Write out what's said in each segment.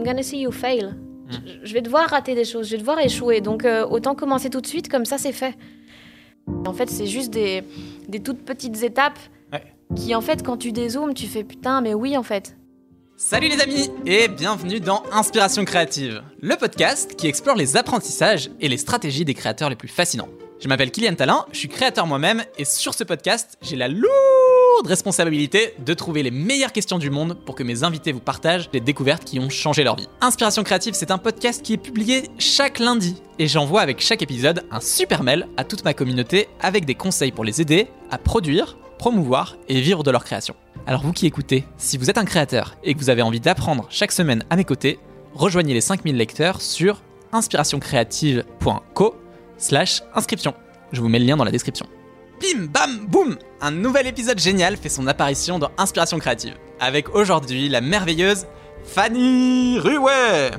I'm gonna see you fail. Je, je vais devoir rater des choses, je vais devoir échouer. Donc euh, autant commencer tout de suite, comme ça c'est fait. En fait, c'est juste des, des toutes petites étapes Ouais. qui, en fait, quand tu dézoomes, tu fais putain, mais oui, en fait. Salut les amis et bienvenue dans Inspiration créative, le podcast qui explore les apprentissages et les stratégies des créateurs les plus fascinants. Je m'appelle Kylian Talin, je suis créateur moi-même et sur ce podcast, j'ai la lourde responsabilité de trouver les meilleures questions du monde pour que mes invités vous partagent les découvertes qui ont changé leur vie. Inspiration créative, c'est un podcast qui est publié chaque lundi et j'envoie avec chaque épisode un super mail à toute ma communauté avec des conseils pour les aider à produire, promouvoir et vivre de leur création. Alors vous qui écoutez, si vous êtes un créateur et que vous avez envie d'apprendre chaque semaine à mes côtés, rejoignez les 5000 lecteurs sur inspirationcreative.co slash inscription. Je vous mets le lien dans la description. Bim bam boum Un nouvel épisode génial fait son apparition dans Inspiration créative. Avec aujourd'hui la merveilleuse Fanny Ruet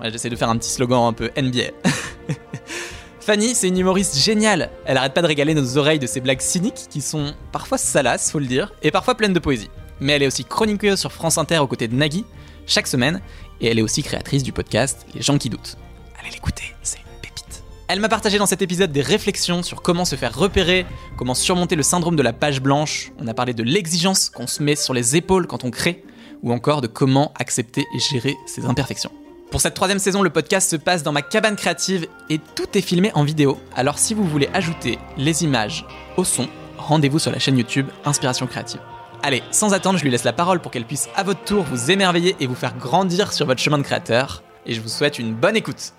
Ouais, j'essaie de faire un petit slogan un peu NBA. Fanny, c'est une humoriste géniale. Elle arrête pas de régaler nos oreilles de ses blagues cyniques qui sont parfois salaces, faut le dire, et parfois pleines de poésie. Mais elle est aussi chroniqueuse sur France Inter aux côtés de Nagui, chaque semaine, et elle est aussi créatrice du podcast Les gens qui doutent. Allez l'écouter, c'est. Elle m'a partagé dans cet épisode des réflexions sur comment se faire repérer, comment surmonter le syndrome de la page blanche, on a parlé de l'exigence qu'on se met sur les épaules quand on crée, ou encore de comment accepter et gérer ses imperfections. Pour cette troisième saison, le podcast se passe dans ma cabane créative et tout est filmé en vidéo. Alors si vous voulez ajouter les images au son, rendez-vous sur la chaîne YouTube Inspiration Créative. Allez, sans attendre, je lui laisse la parole pour qu'elle puisse à votre tour vous émerveiller et vous faire grandir sur votre chemin de créateur. Et je vous souhaite une bonne écoute.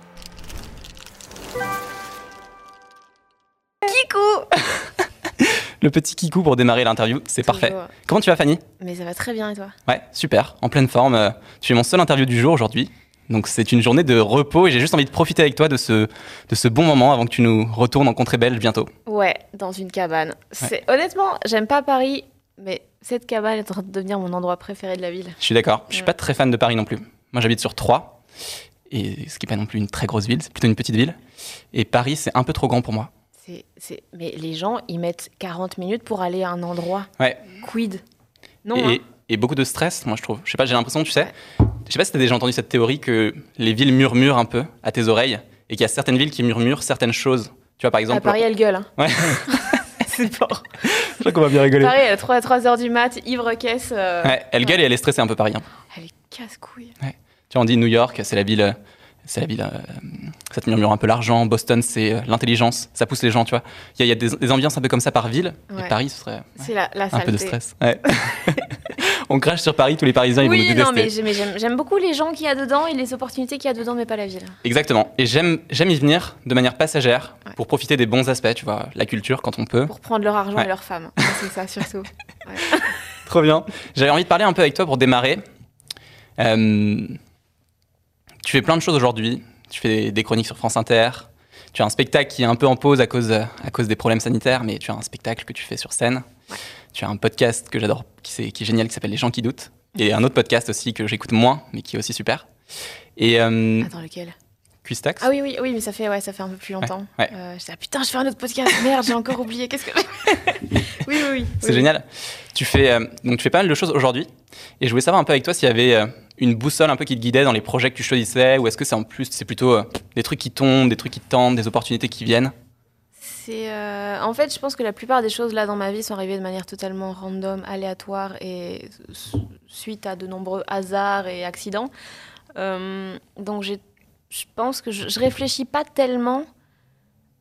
Le petit kikou pour démarrer l'interview, c'est parfait. Toujours. Comment tu vas Fanny? Mais ça va très bien, et toi? Ouais, super, en pleine forme. Euh, Tu es mon seul interview du jour aujourd'hui. Donc c'est une journée de repos et j'ai juste envie de profiter avec toi de ce, de ce bon moment avant que tu nous retournes en contrée belge bientôt. Ouais, dans une cabane. C'est Honnêtement, j'aime pas Paris, mais cette cabane est en train de devenir mon endroit préféré de la ville. Je suis d'accord, je suis Ouais. pas très fan de Paris non plus. Moi j'habite sur Troyes, et ce qui n'est pas non plus une très grosse ville, c'est plutôt une petite ville. Et Paris c'est un peu trop grand pour moi. C'est, c'est... Mais les gens, ils mettent 40 minutes pour aller à un endroit. Ouais. Quid? Non, et, hein. et beaucoup de stress, moi je trouve. Je sais pas, j'ai l'impression, tu sais, je sais pas si tu as déjà entendu cette théorie que les villes murmurent un peu à tes oreilles et qu'il y a certaines villes qui murmurent certaines choses. Tu vois par exemple. À Paris, elle gueule. hein. Ouais. c'est fort. je crois qu'on va bien rigoler. Paris, à 3, 3 heures du mat, ivre caisse. euh, Ouais, elle gueule et elle est stressée un peu Paris. hein. Elle est casse-couille. Tu vois, on dit New York, c'est la ville, euh, c'est la ville, euh, ça te murmure un peu l'argent. Boston, c'est euh, l'intelligence, ça pousse les gens, tu vois. Il y a, il y a des, des ambiances un peu comme ça par ville. Ouais. Et Paris, ce serait ouais, C'est la, la un peu de stress. Ouais. on crache sur Paris, tous les Parisiens, ils vont nous Oui, détester. non, mais j'aime, beaucoup les gens qu'il y a dedans et les opportunités qu'il y a dedans, mais pas la ville. Exactement. Et j'aime, y venir de manière passagère pour profiter des bons aspects, tu vois, la culture quand on peut. Pour prendre leur argent et leurs femmes. Ça, c'est ça, surtout. Trop bien. J'avais envie de parler un peu avec toi pour démarrer. Euh, tu fais plein de choses aujourd'hui. Tu fais des chroniques sur France Inter. Tu as un spectacle qui est un peu en pause à cause, à cause des problèmes sanitaires, mais tu as un spectacle que tu fais sur scène. Ouais. Tu as un podcast que j'adore, qui, est génial, qui s'appelle Les gens qui doutent. Et un autre podcast aussi que j'écoute moins, mais qui est aussi super. Et euh, Attends, lequel? Quistax. Ah oui, oui, oui, mais ça fait, ouais, ça fait un peu plus longtemps. ouais. Euh, je dis, ah, putain, je fais un autre podcast. Merde, j'ai encore oublié. Qu'est-ce que. oui, oui, oui. C'est oui. génial. Tu fais, euh, donc tu fais pas mal de choses aujourd'hui. Et je voulais savoir un peu avec toi s'il y avait euh, une boussole un peu qui te guidait dans les projets que tu choisissais, ou est-ce que c'est en plus, c'est plutôt euh, des trucs qui tombent, des trucs qui te tentent, des opportunités qui viennent? C'est euh, en fait, je pense que la plupart des choses là dans ma vie sont arrivées de manière totalement random, aléatoire et suite à de nombreux hasards et accidents. Euh, donc je pense que je, je réfléchis pas tellement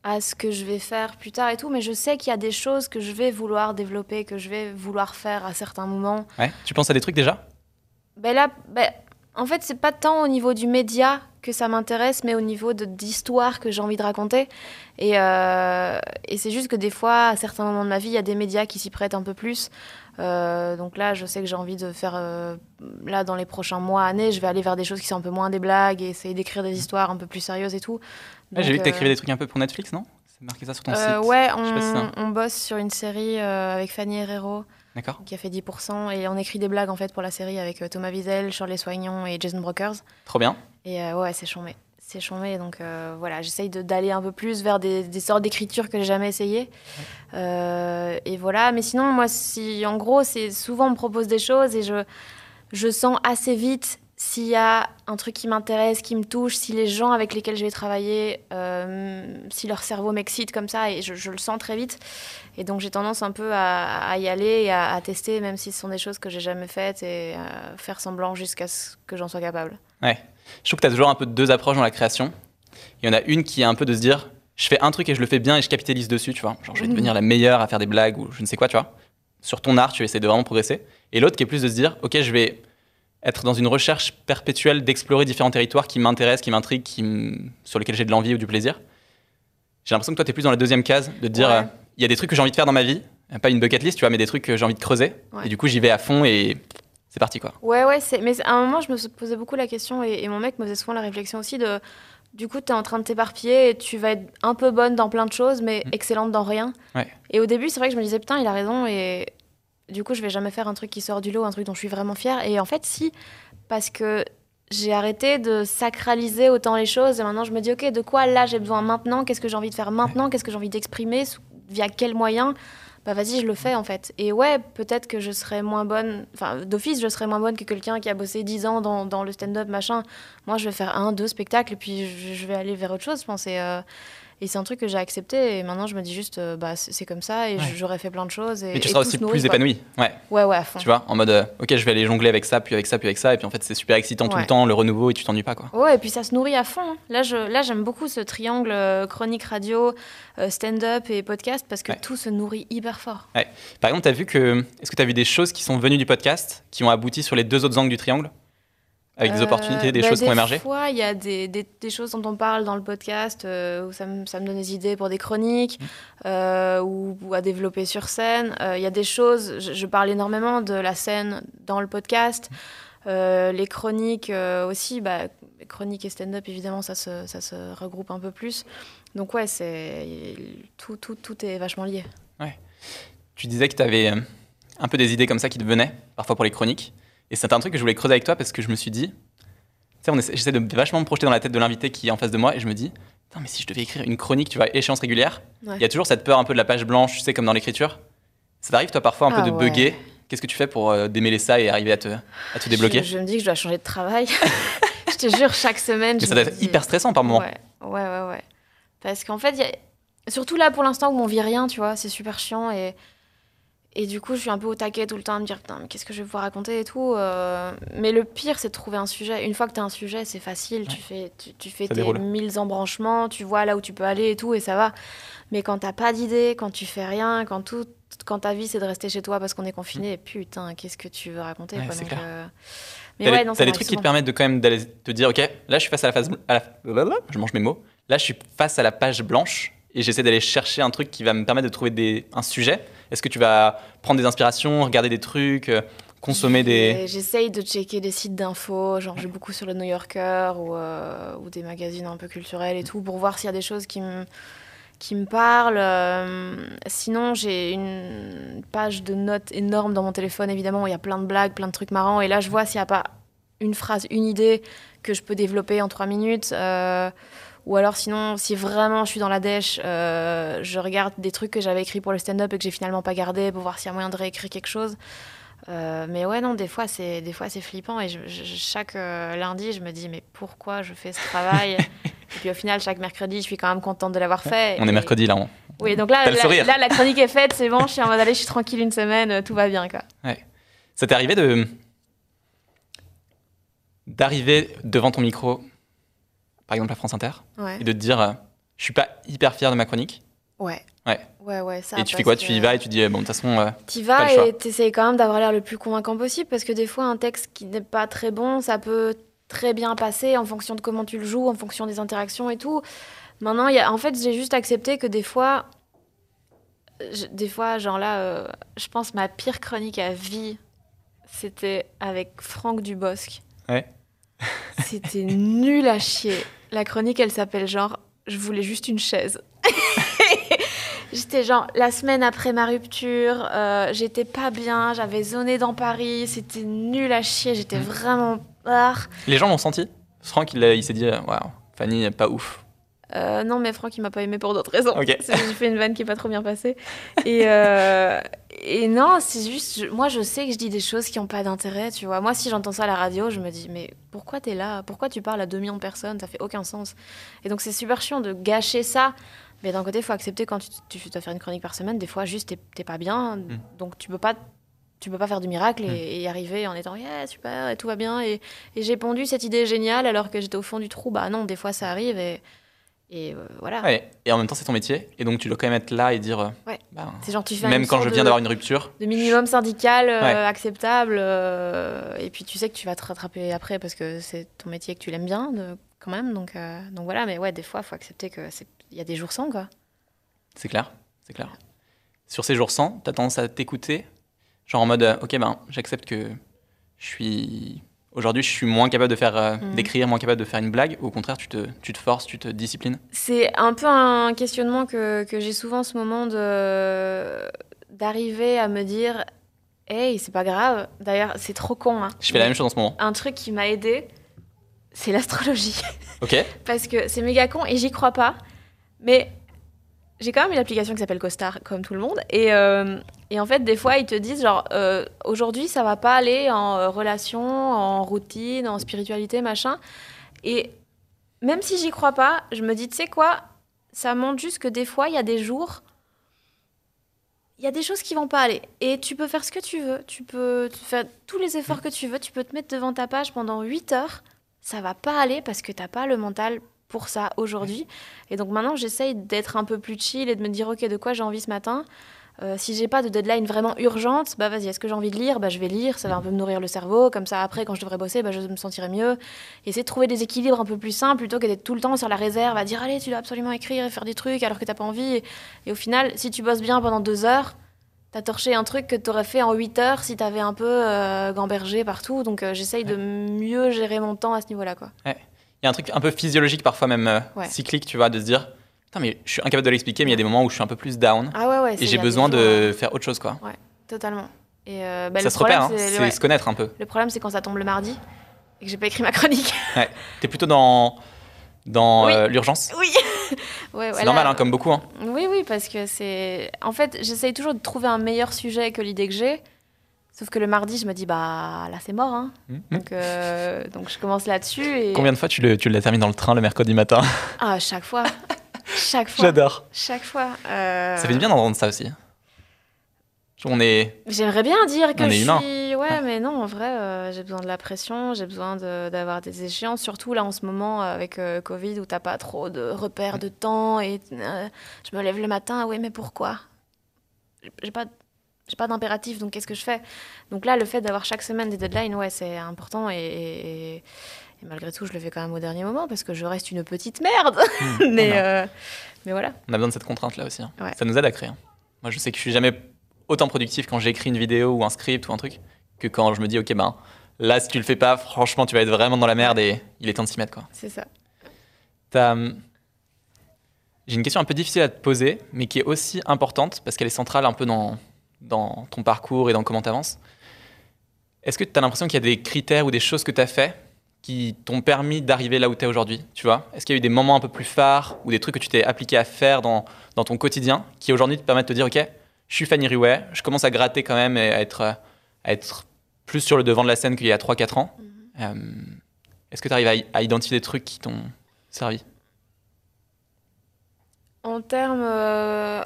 à ce que je vais faire plus tard et tout, mais je sais qu'il y a des choses que je vais vouloir développer, que je vais vouloir faire à certains moments. Ouais. Tu penses à des trucs déjà? Ben là, ben, en fait, c'est pas tant au niveau du média que ça m'intéresse, mais au niveau de d'histoire que j'ai envie de raconter. Et, euh, et c'est juste que des fois, à certains moments de ma vie, il y a des médias qui s'y prêtent un peu plus. Euh, donc là, je sais que j'ai envie de faire, euh, là, dans les prochains mois, années, je vais aller vers des choses qui sont un peu moins des blagues et essayer d'écrire des histoires un peu plus sérieuses et tout. Ouais, J'ai vu que tu écrivais des trucs un peu pour Netflix, non? C'est marqué ça sur ton site. ouais, si on, on bosse sur une série avec Fanny Herrero D'accord. qui a fait 10% et on écrit des blagues en fait pour la série avec euh, Thomas Wiesel, Shirley Soignon et Jason Brokers. Trop bien. Et euh, ouais, c'est chambé. C'est chambé. Donc euh, voilà, j'essaye d'aller un peu plus vers des, des sortes d'écriture que j'ai jamais essayé. Euh, et voilà. Mais sinon, moi, si en gros, c'est souvent on me propose des choses et je, je sens assez vite s'il y a un truc qui m'intéresse, qui me touche, si les gens avec lesquels je vais travailler, euh, si leur cerveau m'excite comme ça, et je, le sens très vite. Et donc j'ai tendance un peu à, y aller et à, tester, même si ce sont des choses que j'ai jamais faites, et à faire semblant jusqu'à ce que j'en sois capable. Ouais. Je trouve que tu as toujours un peu deux approches dans la création. Il y en a une qui est un peu de se dire, je fais un truc et je le fais bien et je capitalise dessus, tu vois. Genre, je vais devenir la meilleure à faire des blagues ou je ne sais quoi, tu vois. Sur ton art, tu essaies de vraiment progresser. Et l'autre qui est plus de se dire, ok, je vais être dans une recherche perpétuelle d'explorer différents territoires qui m'intéressent, qui m'intriguent, qui sur lesquels j'ai de l'envie ou du plaisir. J'ai l'impression que toi, tu es plus dans la deuxième case, de dire, euh, il y a des trucs que j'ai envie de faire dans ma vie, pas une bucket list, tu vois, mais des trucs que j'ai envie de creuser. Et du coup, j'y vais à fond et c'est parti, quoi. Ouais, ouais, mais à un moment, je me posais beaucoup la question, et, mon mec me faisait souvent la réflexion aussi de, du coup, tu es en train de t'éparpiller et tu vas être un peu bonne dans plein de choses, mais mm. excellente dans rien. Et au début, c'est vrai que je me disais, putain, il a raison, et du coup, je vais jamais faire un truc qui sort du lot, un truc dont je suis vraiment fière. Et en fait, si, parce que j'ai arrêté de sacraliser autant les choses et maintenant je me dis ok de quoi là j'ai besoin maintenant? Qu'est-ce que j'ai envie de faire maintenant? Qu'est-ce que j'ai envie d'exprimer? Via quel moyen? Bah vas-y je le fais en fait. Et ouais peut-être que je serais moins bonne enfin d'office je serais moins bonne que quelqu'un qui a bossé 10 ans dans, dans le stand-up machin. Moi je vais faire un deux spectacles et puis je, vais aller vers autre chose je pense. Et, euh, et c'est un truc que j'ai accepté et maintenant je me dis juste, euh, bah, c'est comme ça et j'aurais fait plein de choses. Et, tu seras aussi plus épanoui. Ouais. ouais, ouais, à fond. Tu vois, en mode, euh, ok, je vais aller jongler avec ça, puis avec ça, puis avec ça. Et puis en fait, c'est super excitant tout le temps, le renouveau et tu t'ennuies pas. Quoi. Ouais, et puis ça se nourrit à fond. Hein. Là, je, là, j'aime beaucoup ce triangle euh, chronique radio, stand-up et podcast parce que tout se nourrit hyper fort. Ouais. Par exemple, as vu que. Est-ce que tu as vu des choses qui sont venues du podcast qui ont abouti sur les deux autres angles du triangle? Avec des opportunités, des euh, bah, choses qui ont émergé Des fois, il y a des, des, choses dont on parle dans le podcast euh, où ça me, ça me, donne des idées pour des chroniques mmh. euh, ou, à développer sur scène. Il y a des choses, je, parle énormément de la scène dans le podcast. Mmh. les chroniques aussi, bah, chroniques et stand-up, évidemment, ça se, ça se regroupe un peu plus. Donc, ouais, c'est tout, tout, tout est vachement lié. Ouais. Tu disais que tu avais un peu des idées comme ça qui te venaient, parfois pour les chroniques. Et c'est un truc que je voulais creuser avec toi parce que je me suis dit, tu sais, j'essaie de vachement me projeter dans la tête de l'invité qui est en face de moi et je me dis, mais si je devais écrire une chronique, tu vois, échéance régulière, il y a toujours cette peur un peu de la page blanche, tu sais, comme dans l'écriture. Ça t'arrive, toi, parfois, un peu ah de bugger? Qu'est-ce que tu fais pour euh, démêler ça et arriver à te, à te débloquer? Je, me dis que je dois changer de travail. je te jure, chaque semaine. Mais ça doit être hyper stressant par moment. Ouais, ouais, ouais. ouais. Parce qu'en fait, y a... surtout là pour l'instant où on vit rien, tu vois, c'est super chiant et et du coup, je suis un peu au taquet tout le temps à me dire, putain, mais qu'est-ce que je vais pouvoir raconter et tout. Euh. Mais le pire, c'est de trouver un sujet. Une fois que tu as un sujet, c'est facile. Tu fais, tu, fais tes mille embranchements, tu vois là où tu peux aller et tout, et ça va. Mais quand t'as pas d'idée, quand tu fais rien, quand, tout, quand ta vie, c'est de rester chez toi parce qu'on est confiné, mm. putain, qu'est-ce que tu veux raconter quoi, donc, euh. Mais ouais, trucs qui te permettent de quand même d'aller te dire, ok, là, je suis face à la phase. À la... Je mange mes mots. Là, je suis face à la page blanche et j'essaie d'aller chercher un truc qui va me permettre de trouver des, un sujet est-ce que tu vas prendre des inspirations, regarder des trucs, euh, consommer des... J'essaye de checker des sites d'infos, genre je vais beaucoup sur le New Yorker ou, euh, ou, des magazines un peu culturels et tout, pour voir s'il y a des choses qui me, qui me parlent. Euh, sinon, j'ai une page de notes énorme dans mon téléphone, évidemment, où il y a plein de blagues, plein de trucs marrants. Et là, je vois s'il n'y a pas une phrase, une idée que je peux développer en trois minutes. Ou alors sinon, si vraiment je suis dans la dèche, euh, je regarde des trucs que j'avais écrits pour le stand-up et que j'ai finalement pas gardé pour voir s'il y a moyen de réécrire quelque chose. Euh, mais ouais, non, des fois c'est des fois c'est flippant et chaque euh, lundi je me dis mais pourquoi je fais ce travail? Et puis au final chaque mercredi je suis quand même contente de l'avoir fait. On est mercredi là. Oui, donc là, la, là la chronique est faite, c'est bon, je suis en mode allez, je suis tranquille une semaine, tout va bien quoi. Ouais. Ça t'est arrivé de d'arriver devant ton micro par exemple à France Inter, et de te dire, euh, je suis pas hyper fier de ma chronique. Ouais. Ouais. Ouais, ouais, ça. Et tu fais quoi? Tu y vas et tu dis, bon, de toute façon. Euh, tu y vas et tu essayes quand même d'avoir l'air le plus convaincant possible parce que des fois, un texte qui n'est pas très bon, ça peut très bien passer en fonction de comment tu le joues, en fonction des interactions et tout. Maintenant, y a, en fait, j'ai juste accepté que des fois, des fois, genre là, euh, je pense ma pire chronique à vie, c'était avec Franck Dubosc. Ouais. C'était nul à chier. La chronique, elle s'appelle genre Je voulais juste une chaise. j'étais genre la semaine après ma rupture, euh, j'étais pas bien, j'avais zoné dans Paris, c'était nul à chier, j'étais mm. vraiment barre. Les gens l'ont senti? Franck, il, il s'est dit Waouh, Fanny, pas ouf. Euh, non, mais Franck, il m'a pas aimé pour d'autres raisons. J'ai fait une vanne qui est pas trop bien passée. Et, euh, et non, c'est juste, je- moi je sais que je dis des choses qui n'ont pas d'intérêt, tu vois. Moi, si j'entends ça à la radio, je me dis, mais pourquoi t'es là? Pourquoi tu parles à 2 millions de personnes? Ça fait aucun sens. Et donc, c'est super chiant de gâcher ça. Mais d'un côté, il faut accepter quand tu, tu dois faire une chronique par semaine, des fois, juste, t'es- pas bien. Donc, tu peux pas. Tu peux pas faire de miracle et, Mm. et y arriver en étant yeah, super et tout va bien. Et, et j'ai pondu cette idée géniale alors que j'étais au fond du trou. Bah non, des fois ça arrive et, et euh, voilà. Ouais. Et en même temps, c'est ton métier. Et donc, tu dois quand même être là et dire. euh, Ouais. bah, C'est genre tu fais même quand je viens d'avoir une rupture. de minimum syndical euh, Ouais. acceptable. et puis tu sais que tu vas te rattraper après parce que c'est ton métier et que tu l'aimes bien de- quand même. Donc, donc voilà, mais ouais, des fois, il faut accepter qu'il y a des jours sans quoi. C'est clair, c'est clair. Sur ces jours sans, t'as tendance à t'écouter, genre en mode, ok, ben, j'accepte que je suis. Aujourd'hui, je suis moins capable de faire, euh, Mhm. d'écrire, moins capable de faire une blague. Ou au contraire, tu te, tu te forces, tu te disciplines. C'est un peu un questionnement que, que j'ai souvent en ce moment de d'arriver à me dire hey c'est pas grave d'ailleurs c'est trop con hein. Je fais la même chose en ce moment. un truc qui m'a aidé c'est l'astrologie Ok parce que c'est méga con et j'y crois pas. Mais j'ai quand même une application qui s'appelle CoStar, comme tout le monde. Et, euh, en fait, des fois, ils te disent genre, euh, aujourd'hui, ça va pas aller en euh, relation, en routine, en spiritualité, machin. Et même si j'y crois pas, je me dis, tu sais quoi, ça montre juste que des fois, il y a des jours. Il y a des choses qui vont pas aller. Et tu peux faire ce que tu veux. Tu peux faire tous les efforts que tu veux. Tu peux te mettre devant ta page pendant 8 heures ça va pas aller parce que t'as pas le mental pour ça aujourd'hui. Et donc maintenant, j'essaye d'être un peu plus chill et de me dire, ok, de quoi j'ai envie ce matin? Euh, Si j'ai pas de deadline vraiment urgente, bah vas-y, est-ce que j'ai envie de lire? Bah je vais lire, ça va un peu me nourrir le cerveau. Comme ça, après, quand je devrais bosser, bah, je me sentirai mieux. Et essayer de trouver des équilibres un peu plus simples plutôt que d'être tout le temps sur la réserve à dire, allez, tu dois absolument écrire et faire des trucs alors que t'as pas envie. Et, au final, si tu bosses bien pendant deux heures, T'as torché un truc que t'aurais fait en 8 heures si t'avais un peu euh, gambergé partout. Donc euh, j'essaye de mieux gérer mon temps à ce niveau-là. quoi. Y a un truc un peu physiologique, parfois même euh, Ouais. cyclique, tu vois, de se dire, putain, mais je suis incapable de l'expliquer, mais il y a des moments où je suis un peu plus down. Ah ouais, ouais. et il j'ai besoin de faire autre chose, quoi. Totalement. Et euh, bah, ça le se repère, problème, hein, c'est ouais, se connaître un peu. le problème, c'est quand ça tombe le mardi et que j'ai pas écrit ma chronique. T'es plutôt dans, dans Oui. euh, l'urgence. oui. ouais, C'est voilà. normal, hein, comme beaucoup. hein. Oui, oui, parce que c'est. En fait, j'essaye toujours de trouver un meilleur sujet que l'idée que j'ai. Sauf que le mardi, je me dis, bah là, c'est mort. Hein. Mhm. Donc, euh, donc, je commence là-dessus. Et... Combien de fois tu le, tu l'as terminé dans le train le mercredi matin Ah, chaque fois. chaque fois. J'adore. Chaque fois. Euh, Ça fait du bien d'entendre ça aussi. On est. J'aimerais bien dire que On est je humain. suis. Ouais, mais non, en vrai, euh, j'ai besoin de la pression, j'ai besoin de- d'avoir des échéances, surtout là en ce moment avec euh, Covid où t'as pas trop de repères de temps et euh, je me lève le matin, oui, mais pourquoi? J'ai pas. J'ai pas d'impératif, donc qu'est-ce que je fais? Donc là, le fait d'avoir chaque semaine des deadlines, ouais, c'est important et, et- et malgré tout, je le fais quand même au dernier moment parce que je reste une petite merde. mais, on, a, euh, mais voilà. on a besoin de cette contrainte là aussi. hein. Ouais. Ça nous aide à créer. hein. Moi, je sais que je suis jamais autant productif quand j'écris une vidéo ou un script ou un truc que quand je me dis, ok, ben là, si tu le fais pas, franchement, tu vas être vraiment dans la merde et il est temps de s'y mettre, quoi. C'est ça. T'as, hum, J'ai une question un peu difficile à te poser, mais qui est aussi importante parce qu'elle est centrale un peu dans, dans ton parcours et dans comment tu avances. Est-ce que tu as l'impression qu'il y a des critères ou des choses que tu as fait qui t'ont permis d'arriver là où tu es aujourd'hui Tu vois? Est-ce qu'il y a eu des moments un peu plus phares ou des trucs que tu t'es appliqué à faire dans, dans ton quotidien qui aujourd'hui te permettent de te dire Ok, je suis Fanny Ruet, je commence à gratter quand même et à être, à être plus sur le devant de la scène qu'il y a 3-4 ans. Euh, Est-ce que tu arrives à, à identifier des trucs qui t'ont servi? En termes euh,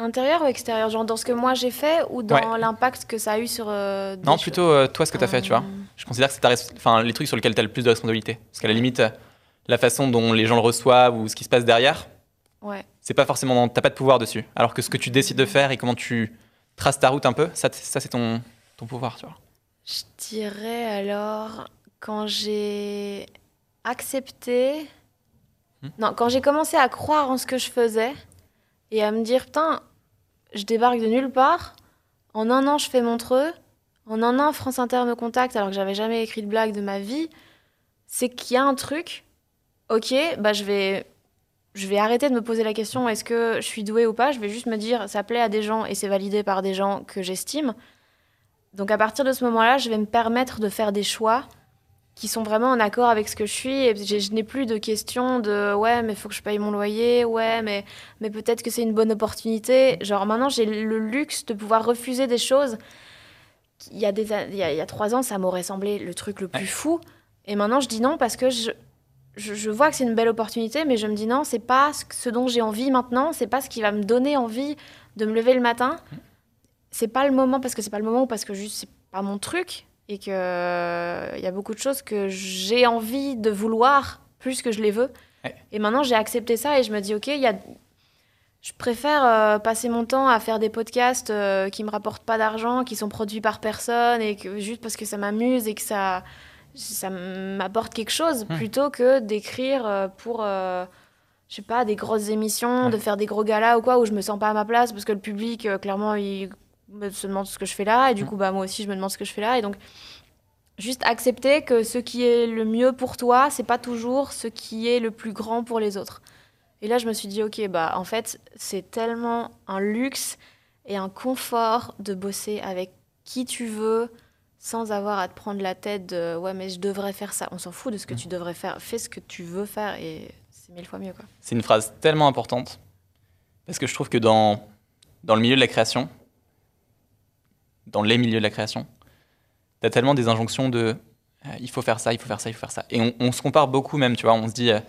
intérieurs ou extérieurs, genre dans ce que moi j'ai fait ou dans Ouais. l'impact que ça a eu sur. euh, Non, plutôt euh, toi, ce que tu as fait, tu vois. Euh, Je considère que c'est enfin, les trucs sur lesquels tu as le plus de responsabilité. Parce qu'à la limite, la façon dont les gens le reçoivent ou ce qui se passe derrière, Ouais. c'est pas forcément. dans- T'as pas de pouvoir dessus. Alors que ce que tu décides de faire et comment tu traces ta route un peu, ça, ça c'est ton, ton pouvoir, tu vois. Je dirais alors quand j'ai accepté. Hmm. Non, quand j'ai commencé à croire en ce que je faisais et à me dire putain, je débarque de nulle part. En un an, je fais Montreux. En un an, France Inter me contacte alors que j'avais jamais écrit de blague de ma vie. C'est qu'il y a un truc. Ok, bah je vais, je vais arrêter de me poser la question est-ce que je suis douée ou pas? Je vais juste me dire ça plaît à des gens et c'est validé par des gens que j'estime. Donc à partir de ce moment-là, je vais me permettre de faire des choix qui sont vraiment en accord avec ce que je suis. Et je n'ai plus de questions de ouais, mais il faut que je paye mon loyer, ouais, mais, mais peut-être que c'est une bonne opportunité. Genre maintenant, j'ai le luxe de pouvoir refuser des choses. Il y a, des, il y a, il y a trois ans, ça m'aurait semblé le truc le plus Ouais. fou. Et maintenant, je dis non parce que je, je, je vois que c'est une belle opportunité, mais je me dis non, c'est pas ce dont j'ai envie maintenant, c'est pas ce qui va me donner envie de me lever le matin. C'est pas le moment parce que c'est pas le moment ou parce que juste c'est pas mon truc et que euh, il y a beaucoup de choses que j'ai envie de vouloir plus que je les veux. Ouais. Et maintenant j'ai accepté ça et je me dis ok, il y a je préfère euh, passer mon temps à faire des podcasts euh, qui me rapportent pas d'argent, qui sont produits par personne et que juste parce que ça m'amuse et que ça ça m'apporte quelque chose Hmm. plutôt que d'écrire euh, pour je sais pas des grosses émissions, Ouais. de faire des gros galas ou quoi où je me sens pas à ma place parce que le public clairement il me se demande ce que je fais là et du Hmm. coup bah moi aussi je me demande ce que je fais là et donc juste accepter que ce qui est le mieux pour toi c'est pas toujours ce qui est le plus grand pour les autres. Et là, je me suis dit, ok, bah en fait, c'est tellement un luxe et un confort de bosser avec qui tu veux sans avoir à te prendre la tête de ouais, mais je devrais faire ça. On s'en fout de ce que tu devrais faire. Fais ce que tu veux faire et c'est mille fois mieux, quoi. C'est une phrase tellement importante parce que je trouve que dans, dans le milieu de la création, dans les milieux de la création, tu as tellement des injonctions de euh, il faut faire ça, il faut faire ça, il faut faire ça. Et on, on se compare beaucoup même, tu vois, on se dit euh,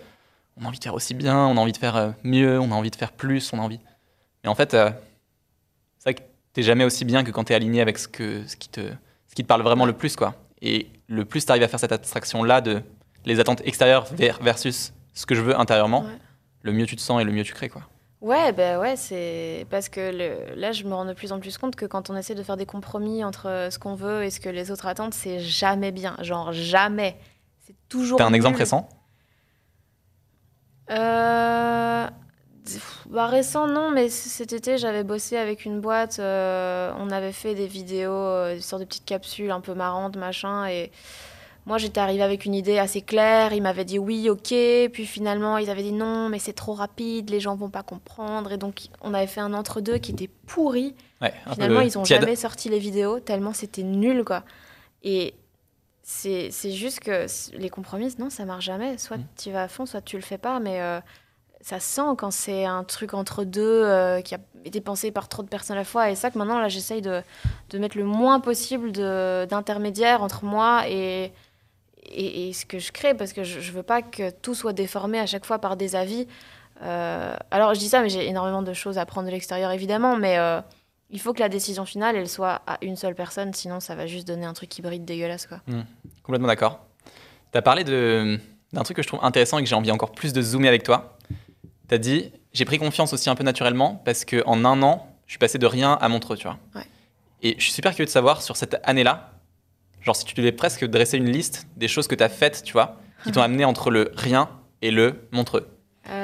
on a envie de faire aussi bien, on a envie de faire euh, mieux, on a envie de faire plus, on a envie. Mais en fait, c'est vrai que t'es jamais aussi bien que quand tu es aligné avec ce, que, ce, qui te, ce qui te parle vraiment le plus, quoi. Et le plus tu arrives à faire cette abstraction-là de les attentes extérieures ver- versus ce que je veux intérieurement, Ouais. le mieux tu te sens et le mieux tu crées, quoi. Ouais, ben ouais, c'est parce que le... là, je me rends de plus en plus compte que quand on essaie de faire des compromis entre euh, ce qu'on veut et ce que les autres attendent, c'est jamais bien. Genre, jamais. C'est toujours. T'as un exemple récent? Euh, bah, récent, non, mais cet été, j'avais bossé avec une boîte. euh, on avait fait des vidéos, euh, des sortes de petites capsules un peu marrantes, machin. Et moi, j'étais arrivée avec une idée assez claire. Ils m'avaient dit oui, ok. Puis finalement, ils avaient dit non, mais c'est trop rapide, les gens vont pas comprendre. Et donc, on avait fait un entre-deux qui était pourri. Ouais, Finalement, ils ont tiède. jamais sorti les vidéos tellement c'était nul, quoi. Et c'est juste que les compromis, non, ça marche jamais. Soit Mm. tu vas à fond, soit tu le fais pas. Mais euh, ça sent quand c'est un truc entre deux euh, qui a été pensé par trop de personnes à la fois. Et ça que maintenant, là, j'essaye de, de mettre le moins possible d'intermédiaires entre moi et, et, et ce que je crée. Parce que je, je veux pas que tout soit déformé à chaque fois par des avis. Euh, alors, je dis ça, mais j'ai énormément de choses à prendre de l'extérieur, évidemment. Mais. euh, il faut que la décision finale, elle soit à une seule personne, sinon ça va juste donner un truc hybride dégueulasse, quoi. Complètement d'accord. Tu as parlé d'un truc que je trouve intéressant et que j'ai envie encore plus de zoomer avec toi. Tu as dit, j'ai pris confiance aussi un peu naturellement parce qu'en un an, je suis passé de rien à Montreux, tu vois. Ouais. Et je suis super curieux de savoir sur cette année-là, genre si tu devais presque dresser une liste des choses que tu as faites, tu vois, qui t'ont amené entre le rien et le Montreux.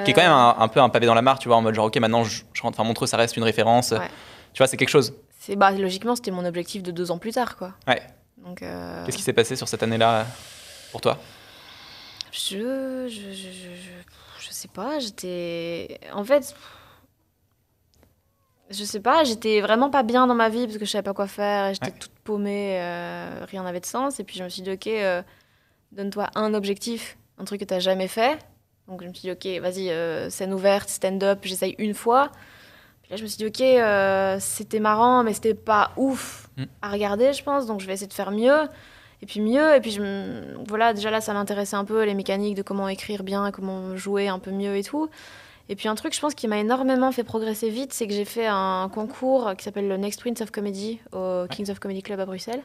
Qui est quand même un, un peu un pavé dans la mare, tu vois, en mode genre, ok, maintenant, je, je rentre, enfin, Montreux, ça reste une référence. Ouais. Tu vois, c'est quelque chose. C'est bah logiquement c'était mon objectif de deux ans plus tard, quoi. Ouais. Donc euh, Qu'est-ce qui s'est passé sur cette année-là pour toi? Je, je, je, je, je sais pas, j'étais en fait je sais pas, j'étais vraiment pas bien dans ma vie parce que je savais pas quoi faire, j'étais Ouais. toute paumée, euh, rien n'avait de sens et puis je me suis dit OK, euh, donne-toi un objectif, un truc que t'as jamais fait. Donc je me suis dit OK, vas-y, euh, scène ouverte, stand-up, j'essaye une fois. Puis là je me suis dit OK, c'était marrant mais c'était pas ouf Mm. à regarder, je pense, donc je vais essayer de faire mieux. Et puis mieux, et puis je voilà, déjà là ça m'intéressait un peu les mécaniques de comment écrire bien, comment jouer un peu mieux et tout. Et puis un truc, je pense, qui m'a énormément fait progresser vite, c'est que j'ai fait un concours qui s'appelle le Next Prince of Comedy au Kings of Comedy Club à Bruxelles.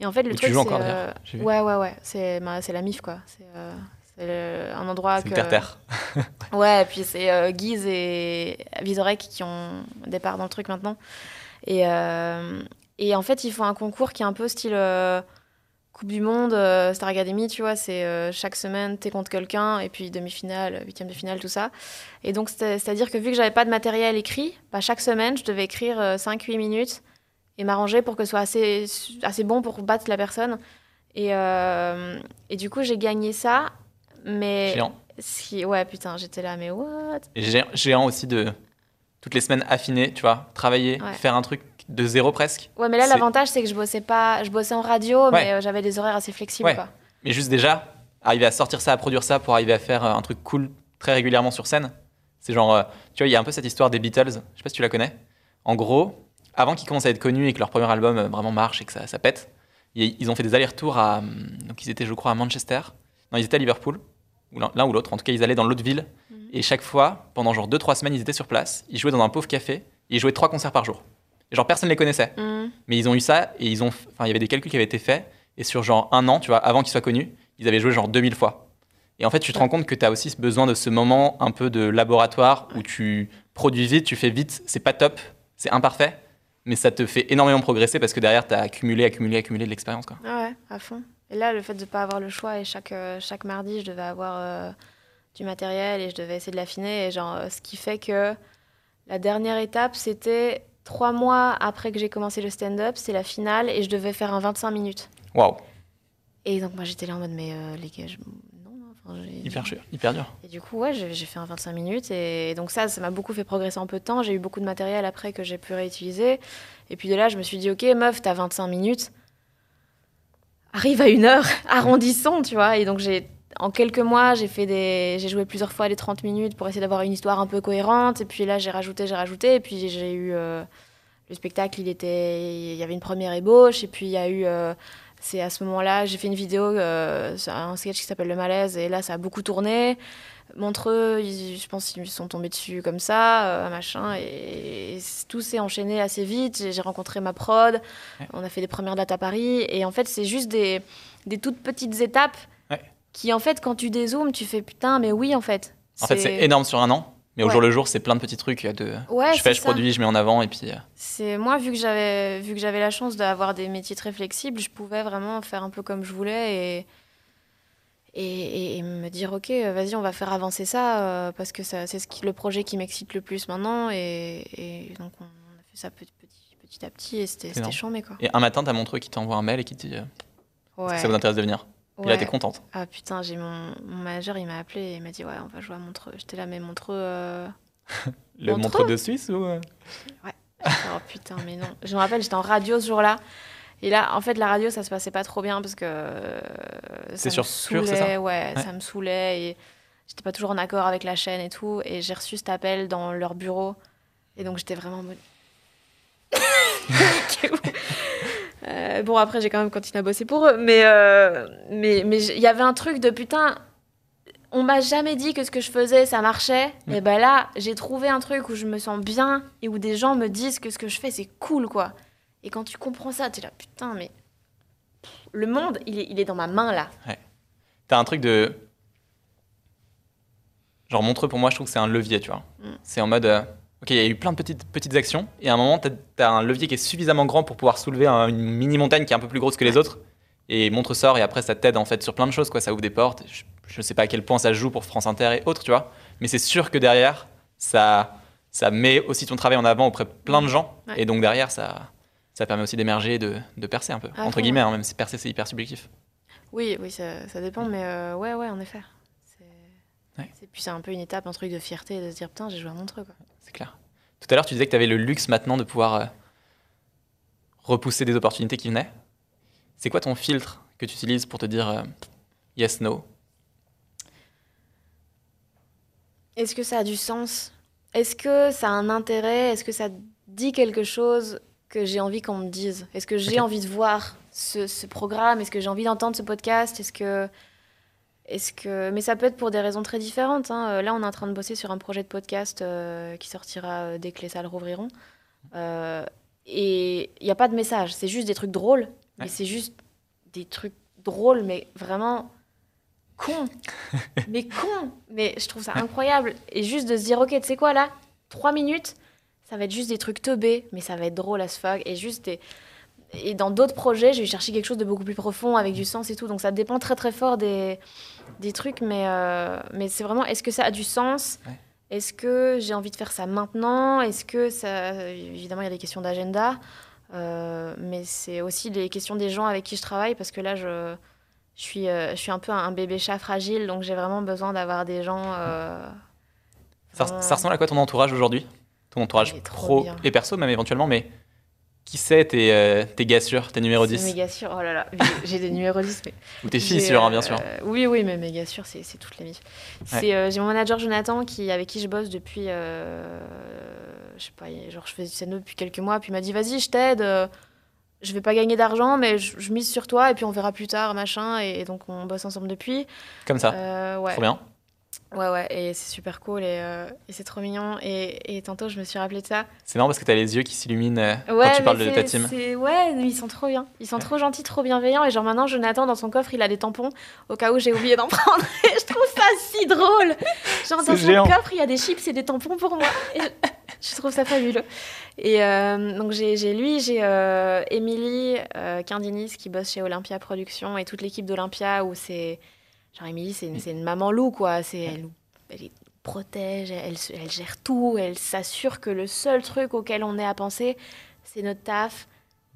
Et en fait, le truc, c'est, euh, ouais, ouais, ouais, c'est c'est la MIF quoi. C'est euh, un endroit que le terre-terre. Ouais, et puis c'est euh, Guise et Vizorek qui ont des parts dans le truc maintenant. Et, euh, et en fait, ils font un concours qui est un peu style euh, Coupe du Monde, euh, Star Academy, tu vois. C'est euh, chaque semaine, t'es contre quelqu'un, et puis demi-finale, huitième de finale, tout ça. Et donc, c'est- c'est-à-dire que vu que j'avais pas de matériel écrit, bah, chaque semaine, je devais écrire 5-8 minutes et m'arranger pour que ce soit assez, assez bon pour battre la personne. Et, euh, et du coup, j'ai gagné ça. Mais Géant. si, ouais, putain, j'étais là, mais what? Géant aussi de toutes les semaines affiner, tu vois, travailler, Ouais. faire un truc de zéro presque. Ouais, mais là, l'avantage, c'est que je bossais pas, je bossais en radio, Ouais. mais euh, j'avais des horaires assez flexibles, Ouais. quoi. Mais juste déjà, arriver à sortir ça, à produire ça pour arriver à faire euh, un truc cool très régulièrement sur scène. C'est genre, euh, tu vois, il y a un peu cette histoire des Beatles, je sais pas si tu la connais. En gros, avant qu'ils commencent à être connus et que leur premier album euh, vraiment marche et que ça, ça pète, ils ils ont fait des allers-retours à. hum, Donc ils étaient, je crois, à Manchester. Non, ils étaient à Liverpool, ou l'un ou l'autre. En tout cas, ils allaient dans l'autre ville. Et chaque fois, pendant genre 2-3 semaines, ils étaient sur place. Ils jouaient dans un pauvre café. Et ils jouaient trois concerts par jour. Genre, personne ne les connaissait. Mhm. Mais ils ont eu ça et ils ont. Enfin, il y avait des calculs qui avaient été faits. Et sur genre un an, tu vois, avant qu'ils soient connus, ils avaient joué genre 2000 fois. Et en fait, tu te rends compte que tu as aussi besoin de ce moment un peu de laboratoire où tu produis vite, tu fais vite. C'est pas top, c'est imparfait. Mais ça te fait énormément progresser parce que derrière, tu as accumulé, accumulé, accumulé de l'expérience. quoi. Ah ouais, à fond. Et là, le fait de ne pas avoir le choix, et chaque, euh, chaque mardi, je devais avoir euh, du matériel et je devais essayer de l'affiner. Et genre, euh, ce qui fait que la dernière étape, c'était trois mois après que j'ai commencé le stand-up, c'est la finale et je devais faire un 25 minutes. Waouh, Et donc, moi, j'étais là en mode, mais euh, les gars, je... non, non, enfin, hyper dur, hyper dur. Et du coup, ouais, j'ai fait un 25 minutes. Et donc ça, ça m'a beaucoup fait progresser en peu de temps. J'ai eu beaucoup de matériel après que j'ai pu réutiliser. Et puis de là, je me suis dit, ok, meuf, t'as 25 minutes. Arrive à une heure, arrondissons, tu vois. Et donc, j'ai, en quelques mois, j'ai fait des, j'ai joué plusieurs fois les 30 minutes pour essayer d'avoir une histoire un peu cohérente. Et puis là, j'ai rajouté, j'ai rajouté. Et puis j'ai eu euh, le spectacle, il était, il y avait une première ébauche. Et puis il y a eu, euh, c'est à ce moment-là, j'ai fait une vidéo, euh, un sketch qui s'appelle Le Malaise. Et là, ça a beaucoup tourné. Montreux, ils- je pense qu'ils sont tombés dessus comme ça, euh, machin, et, et tout s'est enchaîné assez vite. J'ai rencontré ma prod, on a fait des premières dates à Paris, et en fait, c'est juste des, des toutes petites étapes. Qui, en fait, quand tu dézoomes, tu fais putain, mais oui, en fait. En fait, c'est énorme sur un an. Mais au jour le jour, c'est plein de petits trucs de. Ouais, je fais, je ça. produis, je mets en avant et puis. euh, C'est moi vu que j'avais vu que j'avais la chance d'avoir des métiers très flexibles, je pouvais vraiment faire un peu comme je voulais et et, et- et me dire ok vas-y on va faire avancer ça euh, parce que c'est ce qui le projet qui m'excite le plus maintenant et, et donc on a fait ça petit petit, petit à petit et c'était énorme. chambé quoi. Et un matin, t'as Montreux qui t'envoie un mail et qui te dit euh, Ouais. que ça vous intéresse de venir? Et là, ouais. t'es contente. Ah putain j'ai mon, mon manager il m'a appelé et il m'a dit ouais on va jouer à Montreux. J'étais là mais Montreux euh, Le Montreux Montreux de Suisse ou. euh oh putain, mais non. Je me rappelle, j'étais en radio ce jour-là. Et là, en fait, la radio, ça se passait pas trop bien parce que. euh, C'est sur c'est ça ouais, Ouais. ça me saoulait. Et j'étais pas toujours en accord avec la chaîne et tout. Et j'ai reçu cet appel dans leur bureau. Et donc, j'étais vraiment en mode. Euh, bon, après, j'ai quand même continué à bosser pour eux. Mais euh, mais mais il y avait un truc de putain. On m'a jamais dit que ce que je faisais, ça marchait. Mm. Et ben là, j'ai trouvé un truc où je me sens bien et où des gens me disent que ce que je fais, c'est cool, quoi. Et quand tu comprends ça, t'es là, putain, mais le monde, il est, il est dans ma main là. T'as un truc de. Genre, Montreux, pour moi, je trouve que c'est un levier, tu vois. Mm. C'est en mode. euh, ok, il y a eu plein de petites, petites actions, et à un moment, t'as as un levier qui est suffisamment grand pour pouvoir soulever un- une mini montagne qui est un peu plus grosse que les autres. Et Montreux sort, et après, ça t'aide en fait sur plein de choses, quoi. Ça ouvre des portes. Je, je sais pas à quel point ça joue pour France Inter et autres, tu vois. Mais c'est sûr que derrière, ça, ça met aussi ton travail en avant auprès de plein de gens. Ouais. Et donc, derrière, ça, ça permet aussi d'émerger et de, de percer un peu. À entre guillemets, hein, même si percer, c'est hyper subjectif. Oui, oui, ça, ça dépend, mais euh, ouais, ouais, en effet. Ouais. Puis c'est un peu une étape, un truc de fierté, de se dire, putain, j'ai joué à Montreux, quoi. C'est clair. Tout à l'heure, tu disais que tu avais le luxe maintenant de pouvoir euh, repousser des opportunités qui venaient. C'est quoi ton filtre que tu utilises pour te dire euh, yes, no? Est-ce que ça a du sens? Est-ce que ça a un intérêt? Est-ce que ça dit quelque chose que j'ai envie qu'on me dise? Est-ce que j'ai envie de voir ce, ce programme? Est-ce que j'ai envie d'entendre ce podcast? Est-ce que... Est-ce que... Mais ça peut être pour des raisons très différentes. hein. Euh, Là, on est en train de bosser sur un projet de podcast euh, qui sortira euh, dès que les salles rouvriront. Euh, et il n'y a pas de message. C'est juste des trucs drôles. Mais Ouais. c'est juste des trucs drôles, mais vraiment cons. mais cons. Mais je trouve ça incroyable. Et juste de se dire, ok, tu sais quoi là? Trois minutes, ça va être juste des trucs teubés, mais ça va être drôle as fuck. Et juste des... Et dans d'autres projets, j'ai cherché quelque chose de beaucoup plus profond, avec du sens et tout. Donc ça dépend très très fort des, des trucs, mais, euh, mais c'est vraiment, est-ce que ça a du sens Ouais. Est-ce que j'ai envie de faire ça maintenant Est-ce que ça... Évidemment, il y a des questions d'agenda, euh, mais c'est aussi les questions des gens avec qui je travaille, parce que là, je, je, suis, euh, je suis un peu un bébé chat fragile, donc j'ai vraiment besoin d'avoir des gens... euh, ça, vraiment- ça ressemble à quoi ton entourage aujourd'hui? Ton entourage trop pro bien. et perso, même éventuellement, mais Qui c'est tes, euh, tes gars sûrs, tes numéros C'est 10 méga sûr. Oh là là, j'ai- des numéros 10, mais. Ou tes filles sûres, hein, euh, bien sûr. Oui, oui, mais méga sûr, c'est c'est toutes les filles. C'est, euh, j'ai mon manager Jonathan qui, avec qui je bosse depuis. euh, je sais pas, genre je fais du stand depuis quelques mois, puis il m'a dit vas-y, je t'aide. euh, je vais pas gagner d'argent, mais je, je mise sur toi et puis on verra plus tard, machin. Et, donc on bosse ensemble depuis. Comme ça. Euh, ouais. Trop bien. Ouais, ouais, et c'est super cool et, euh, et c'est trop mignon. Et, et tantôt, je me suis rappelé de ça. C'est marrant parce que t'as les yeux qui s'illuminent euh, Ouais, quand tu parles de ta team. Ouais, mais ils sont trop bien. Ils sont trop gentils, trop bienveillants. Et genre maintenant, Jonathan, dans son coffre, il a des tampons au cas où j'ai oublié d'en prendre. Et je trouve ça si drôle. Genre dans C'est son géant. coffre, il y a des chips et des tampons pour moi. Et je, trouve ça fabuleux. Et euh, donc j'ai lui, j'ai Émilie Quindinis qui bosse chez Olympia Productions et toute l'équipe d'Olympia où c'est... Genre Émilie, c'est une, maman loup, quoi. C'est, elle, elle protège, elle, elle gère tout, elle s'assure que le seul truc auquel on est à penser, c'est notre taf.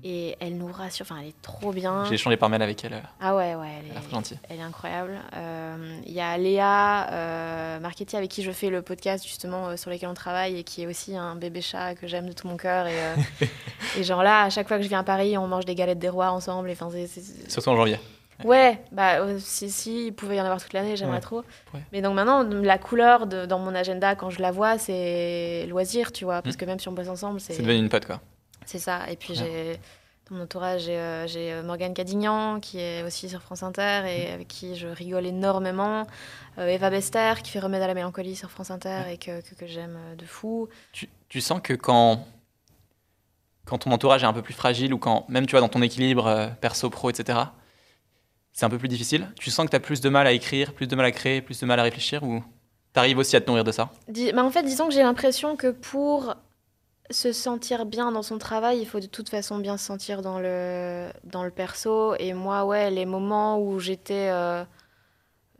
Et elle nous rassure, enfin elle est trop bien. J'ai échangé par mail avec elle. euh, Ah ouais, ouais, elle est, gentille. elle est incroyable. Euh, Il y a Léa euh, Marchetti avec qui je fais le podcast justement euh, sur lequel on travaille et qui est aussi un bébé chat que j'aime de tout mon cœur. Et, et genre là, à chaque fois que je viens à Paris, on mange des galettes des rois ensemble. Et, c'est- c'est- Surtout en janvier. Ouais, bah euh, si, si, il pouvait y en avoir toute l'année, j'aimerais Ouais. trop. Ouais. Mais donc maintenant, la couleur de, dans mon agenda quand je la vois, c'est loisir, tu vois, parce Mm. que même si on bosse ensemble, c'est C'est devenu une pote, quoi. c'est ça. Et puis Ouais. j'ai dans mon entourage, j'ai euh, euh, Morgane Cadignan qui est aussi sur France Inter et Mm. avec qui je rigole énormément. Euh, Eva Bester qui fait Remède à la mélancolie sur France Inter et que, que, que j'aime de fou. Tu, tu sens que quand, quand ton entourage est un peu plus fragile ou quand, même tu vois, dans ton équilibre euh, perso-pro, etc., c'est un peu plus difficile. Tu sens que tu as plus de mal à écrire, plus de mal à créer, plus de mal à réfléchir ou t'arrives aussi à te nourrir de ça? Dis- bah, en fait, disons que j'ai l'impression que pour se sentir bien dans son travail, il faut de toute façon bien se sentir dans le, dans le perso. Et moi, ouais, les moments où j'étais. euh,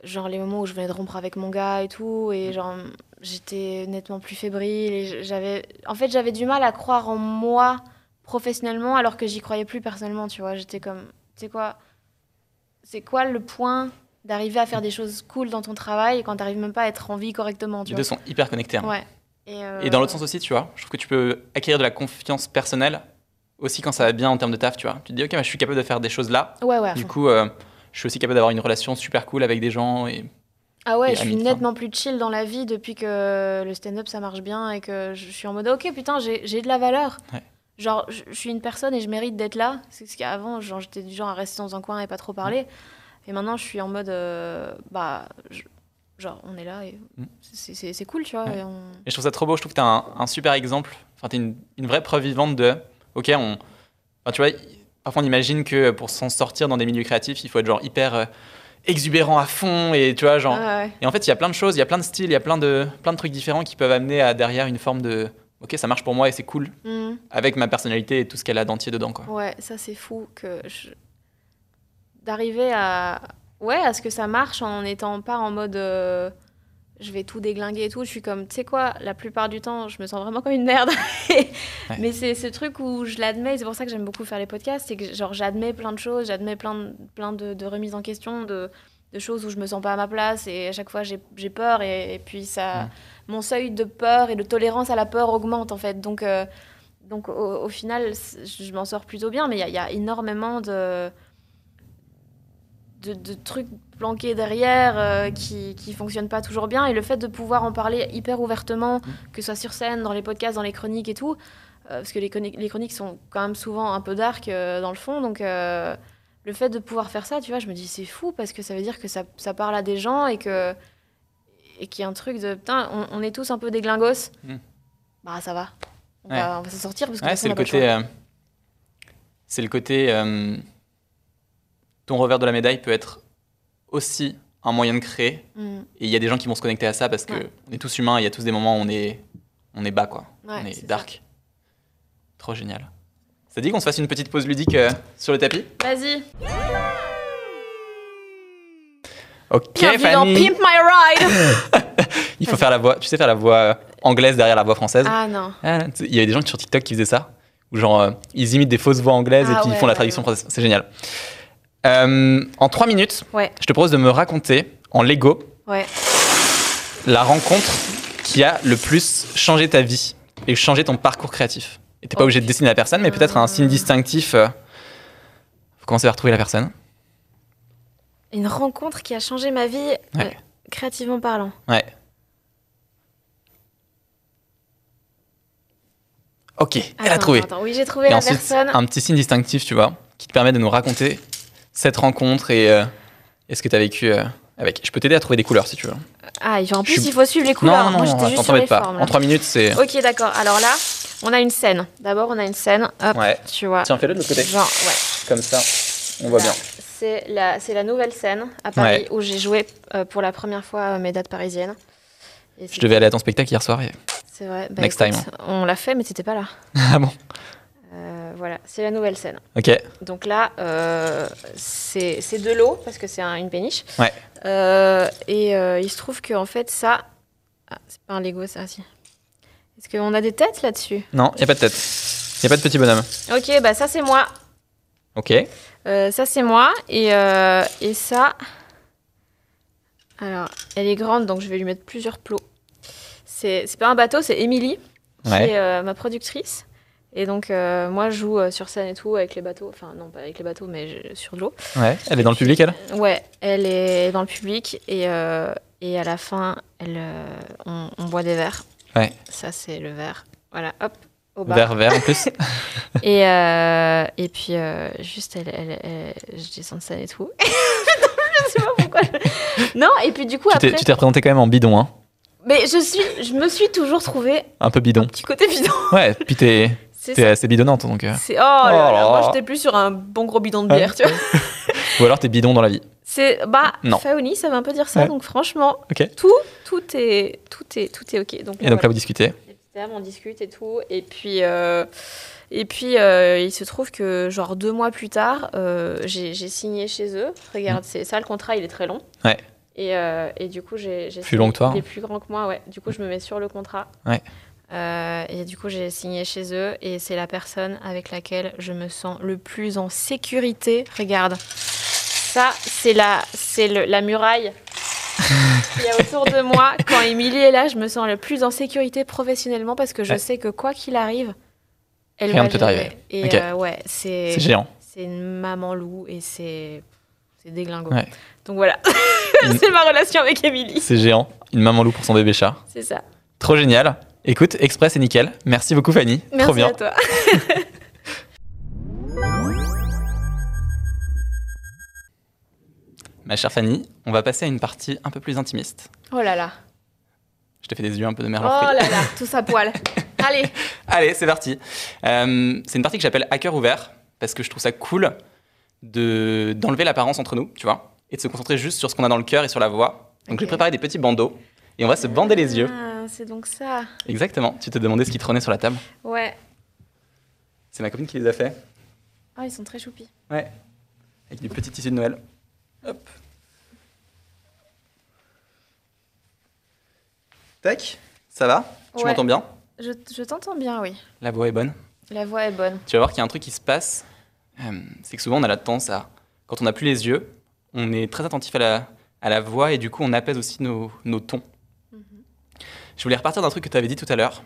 genre les moments où je venais de rompre avec mon gars et tout, et genre j'étais nettement plus fébrile. Et j'avais, en fait, j'avais du mal à croire en moi professionnellement alors que j'y croyais plus personnellement, tu vois. J'étais comme, tu sais quoi, c'est quoi le point d'arriver à faire des choses cool dans ton travail quand t'arrives même pas à être en vie correctement, tu Les vois. deux sont hyper connectés. hein. Ouais. Et, euh, Et dans l'autre sens aussi, tu vois, je trouve que tu peux acquérir de la confiance personnelle aussi quand ça va bien en termes de taf, tu vois. Tu te dis, ok, bah, je suis capable de faire des choses là. Ouais, ouais. Du coup, euh, je suis aussi capable d'avoir une relation super cool avec des gens. Et ah ouais, je suis nettement plus chill dans la vie depuis que le stand-up ça marche bien et que je suis en mode ok putain j'ai j'ai de la valeur. Ouais. Genre je, je suis une personne et je mérite d'être là. C'est ce qu'avant genre j'étais du genre à rester dans un coin et pas trop parler. Et maintenant je suis en mode euh, bah je- genre on est là et Mm. c'est- cool tu vois. Ouais. et on- Et je trouve ça trop beau. Je trouve que tu as un, un super exemple. Enfin, tu une, une vraie preuve vivante de. Ok, on. Enfin, tu vois, parfois on imagine que pour s'en sortir dans des milieux créatifs, il faut être genre hyper euh, exubérant à fond. Et tu vois, genre. Ah ouais. Et en fait, il y a plein de choses, il y a plein de styles, il y a plein de, plein de trucs différents qui peuvent amener à derrière une forme de. Ok, ça marche pour moi et c'est cool. Mm. Avec ma personnalité et tout ce qu'elle a d'entier dedans, quoi. Ouais, ça c'est fou que je- d'arriver à ouais à ce que ça marche en n'étant pas en mode euh, je vais tout déglinguer et tout. Je suis comme tu sais quoi, la plupart du temps je me sens vraiment comme une merde. Mais c'est ce truc où je l'admets. et C'est pour ça que j'aime beaucoup faire les podcasts, c'est que genre j'admets plein de choses, j'admets plein de, plein de, de remises en question, de, de choses où je me sens pas à ma place et à chaque fois j'ai peur et, et puis ça Mm. mon seuil de peur et de tolérance à la peur augmente en fait. Donc euh, donc au, au final, je m'en sors plutôt bien, mais il y y, a énormément de, de, de trucs planqués derrière euh, qui qui fonctionnent pas toujours bien. Et le fait de pouvoir en parler hyper ouvertement, que ce soit sur scène, dans les podcasts, dans les chroniques et tout, euh, parce que les chroniques, les chroniques sont quand même souvent un peu dark dans le fond, donc le fait de pouvoir faire ça, tu vois, je me dis c'est fou parce que ça veut dire que ça, ça parle à des gens et que et qu'il y a un truc de putain, on, on est tous un peu des glingos. Mm. Bah ça va. On Ouais. va, on va s'en sortir parce que Ouais, toute c'est le côté. euh, c'est le côté. euh, ton revers de la médaille peut être aussi un moyen de créer. choix. Mm. Et il y a des gens qui vont se connecter à ça parce que Ouais. on est tous humains. Il y a tous des moments où on est, on est bas, quoi. On est ça. dark. Trop génial. Ça dit qu'on se fasse une petite pause ludique euh, sur le tapis? Vas-y. Ok, Bienvenue dans Fanny. Pimp My Ride. Il faut faire la voix. Tu sais faire la voix euh, anglaise derrière la voix française. ah non. Ah, Il y avait des gens sur TikTok qui faisaient ça, où genre euh, ils imitent des fausses voix anglaises et Ah puis ils font la ouais, traduction ouais. française. C'est génial. Euh, en trois minutes, Ouais. je te propose de me raconter en Lego Ouais. la rencontre qui a le plus changé ta vie et changé ton parcours créatif. Et t'es pas obligé de dessiner la personne, mais peut-être un signe distinctif. euh, Faut commencer à retrouver la personne. Une rencontre qui a changé ma vie, euh, créativement parlant. Ouais. Ok, elle a trouvé. attends, Oui, j'ai trouvé Et la ensuite, personne. un petit signe distinctif, tu vois, qui te permet de nous raconter cette rencontre et, euh, et ce que tu as vécu euh, avec. Je peux t'aider à trouver des couleurs si tu veux. Ah, et en plus, suis- il faut suivre les couleurs. non, non, Moi, non, juste t'en sur les pas. formes. En là. 3 minutes, c'est. Ok, d'accord. Alors là, on a une scène. D'abord, on a une scène. Hop, Ouais. tu vois. Tiens, fais-le de l'autre côté. Genre, ouais. Comme ça, on voit Là, bien. C'est la, c'est la nouvelle scène à Paris Ouais. où j'ai joué euh, pour la première fois euh, mes dates parisiennes. Et Je devais aller à ton spectacle hier soir. Et... C'est vrai. Bah, Next écoute, time. On l'a fait, mais t'étais pas là. ah bon Euh, voilà, c'est la nouvelle scène. Ok. Donc là, euh, c'est c'est de l'eau parce que c'est un- une péniche. Ouais. Euh, et euh, il se trouve que en fait ça, ah, c'est pas un Lego ça, si. Est-ce qu'on a des têtes là-dessus? Non, il a pas de tête. Il a pas de petit bonhomme. Ok, bah ça c'est moi. Ok. Euh, ça c'est moi et euh, et ça. Alors, elle est grande donc je vais lui mettre plusieurs plots. C'est pas un bateau, c'est Émilie qui Ouais. est euh, ma productrice. Et donc euh, moi je joue euh, sur scène et tout avec les bateaux, enfin non pas avec les bateaux mais je- sur de l'eau. Ouais. Elle est dans le public, elle? Ouais, elle est dans le public et, euh, et à la fin, elle, euh, on, on boit des verres. Ouais. Ça, c'est le verre. Voilà, hop, au bar. Vert, vert en plus. Et, euh, et puis, euh, juste, elle, elle, elle- je descends de scène et tout. je sais pas pourquoi. je- Non, et puis du coup, tu t'es après. tu t'es représenté quand même en bidon, hein? Mais je, suis, je me suis toujours trouvé Un peu bidon. petit côté bidon. Ouais, puis t'es t'es ça. assez bidonnante, donc. euh. C'est- Oh, là Oh là, là moi j'étais plus sur un bon gros bidon de bière, tu vois. Ou alors t'es bidon dans la vie. C'est bah Non. Fauni, ça veut un peu dire ça, Ouais. donc franchement, tout, tout est, tout est, tout est ok. Donc, Et donc là, vous discutez. Termes, on discute et tout. Et puis, euh, et puis euh, il se trouve que, genre, deux mois plus tard, euh, j'ai j'ai signé chez eux. Regarde, c'est ça, le contrat, il est très long. Mm. Ouais. Et, et du coup, j'ai. j'ai Plus long que toi, Il est hein. plus grand que moi, ouais. Du coup, je me mets sur le contrat. Ouais. Euh, et du coup, j'ai signé chez eux. Et c'est la personne avec laquelle je me sens le plus en sécurité. Regarde. Ça, c'est la, c'est la muraille qu'il y a autour de moi. Quand Émilie est là, je me sens le plus en sécurité professionnellement parce que je Ouais. sais que quoi qu'il arrive, elle Rien va peut t'arriver. Et euh, ouais, c'est C'est géant. c'est une maman loup et c'est c'est déglingo. Ouais. Donc voilà, c'est ma relation avec Émilie. C'est géant. Une maman loup pour son bébé chat. C'est ça. Trop génial. Écoute, express et nickel. Merci beaucoup, Fanny. Merci Trop bien. à toi. Ma chère Fanny, on va passer à une partie un peu plus intimiste. Oh là là. Je te fais des yeux un peu de Oh merlan frit. là là, tout ça poil. Allez. Allez, c'est parti. Euh, c'est une partie que j'appelle hacker ouvert parce que je trouve ça cool de d'enlever l'apparence entre nous, tu vois, et de se concentrer juste sur ce qu'on a dans le cœur et sur la voix. Donc j'ai Ok. préparé des petits bandeaux et on va se bander les yeux. Ah, c'est donc ça. Exactement. Tu te demandais ce qui trônait sur la table. Ouais. C'est ma copine qui les a fait. Ah, ils sont très choupis. Ouais. Avec du petit tissu de Noël. Hop. Tac. Ça va? Tu Ouais. m'entends bien? Je, je t'entends bien, oui. La voix est bonne. La voix est bonne. tu vas voir qu'il y a un truc qui se passe. euh, c'est que souvent, on a la tendance à. Quand on n'a plus les yeux, on est très attentif à la, à la voix et du coup, on apaise aussi nos, nos tons. Je voulais repartir d'un truc que tu avais dit tout à l'heure,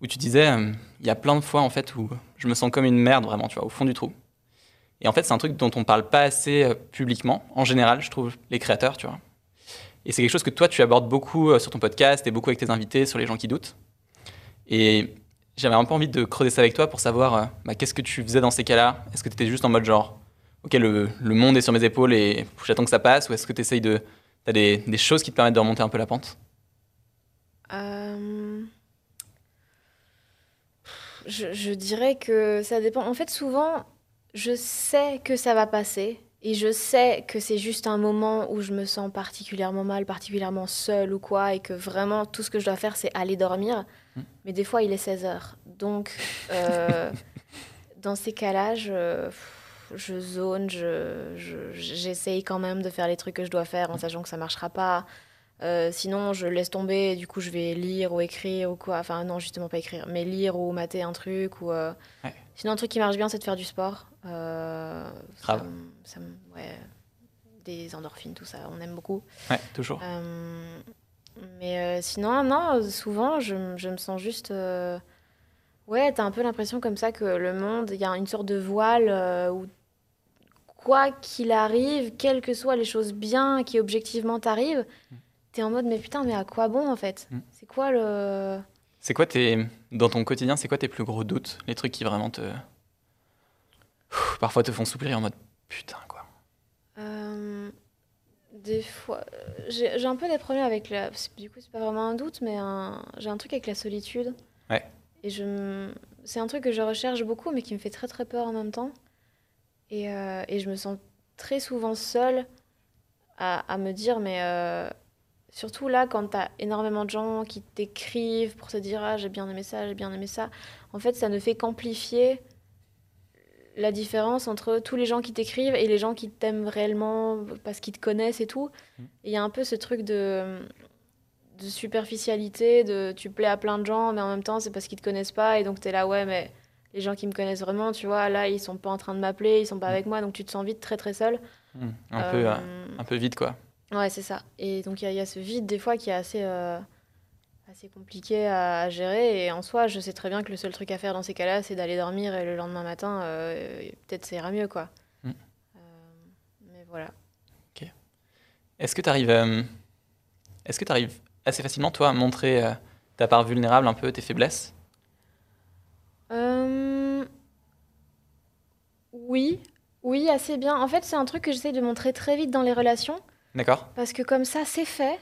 où tu disais euh, il y a plein de fois en fait où je me sens comme une merde vraiment, tu vois, au fond du trou. Et en fait, c'est un truc dont on parle pas assez euh, publiquement, en général, je trouve, les créateurs, tu vois. Et c'est quelque chose que toi, tu abordes beaucoup euh, sur ton podcast et beaucoup avec tes invités, sur les gens qui doutent. Et j'avais un peu envie de creuser ça avec toi pour savoir bah, qu'est-ce que tu faisais dans ces cas-là? Est-ce que tu étais juste en mode genre, ok, le, le monde est sur mes épaules et j'attends que ça passe, ou est-ce que tu essayes de. T'as des, des choses qui te permettent de remonter un peu la pente? Euh, Je, je dirais que ça dépend. En fait, souvent, je sais que ça va passer. Et je sais que c'est juste un moment où je me sens particulièrement mal, particulièrement seule ou quoi, et que vraiment tout ce que je dois faire, c'est aller dormir. Mm. Mais des fois, il est 16 heures. Donc, euh, dans ces cas-là, je, je zone, je- je- j'essaye quand même de faire les trucs que je dois faire en sachant que ça marchera pas. Euh, sinon, je laisse tomber et du coup, je vais lire ou écrire ou quoi. Enfin, non, justement, pas écrire, mais lire ou mater un truc. Ou, euh, Ouais. Sinon, un truc qui marche bien, c'est de faire du sport. Euh, Grave. ça ouais, des endorphines, tout ça, on aime beaucoup. Ouais, toujours. Mais sinon, non, souvent, je, je me sens juste. Ouais, t'as un peu l'impression comme ça que le monde, il y a une sorte de voile où quoi qu'il arrive, quelles que soient les choses bien qui objectivement t'arrivent, t'es en mode mais putain, mais à quoi bon en fait Mm. C'est quoi le. C'est quoi tes. Dans ton quotidien, c'est quoi tes plus gros doutes Les trucs qui vraiment te. Ouh, Parfois te font soupir en mode putain, quoi. Euh, des fois, euh, j'ai j'ai un peu des problèmes avec la. Du coup, c'est pas vraiment un doute, mais un- j'ai un truc avec la solitude. Ouais. Et je, c'est un truc que je recherche beaucoup, mais qui me fait très très peur en même temps. Et, euh, et je me sens très souvent seule à, à me dire, mais euh, surtout là, quand t'as énormément de gens qui t'écrivent pour te dire, ah, j'ai bien aimé ça, j'ai bien aimé ça. En fait, ça ne fait qu'amplifier la différence entre tous les gens qui t'écrivent et les gens qui t'aiment réellement parce qu'ils te connaissent et tout. Mm. Il y a un peu ce truc de, de superficialité, de tu plais à plein de gens, mais en même temps, c'est parce qu'ils te connaissent pas. Et donc, tu es là, ouais, mais les gens qui me connaissent vraiment, tu vois, là, ils sont pas en train de m'appeler, ils sont pas Mm. avec moi, donc tu te sens vite très très seul. Hmm, Un, peu, euh, Euh, un peu vide, quoi. Ouais, c'est ça. Et donc, il y, a- il y a ce vide, des fois, qui est assez, euh, assez compliqué à, à gérer. Et en soi, je sais très bien que le seul truc à faire dans ces cas-là, c'est d'aller dormir et le lendemain matin, euh, peut-être ça ira mieux, quoi. Mm. Euh, mais voilà. Est-ce que tu arrives, est-ce que tu arrives assez facilement, toi, à montrer ta part vulnérable, un peu tes faiblesses? Oui, oui, assez bien. En fait, c'est un truc que j'essaie de montrer très vite dans les relations. D'accord Parce que comme ça, c'est fait.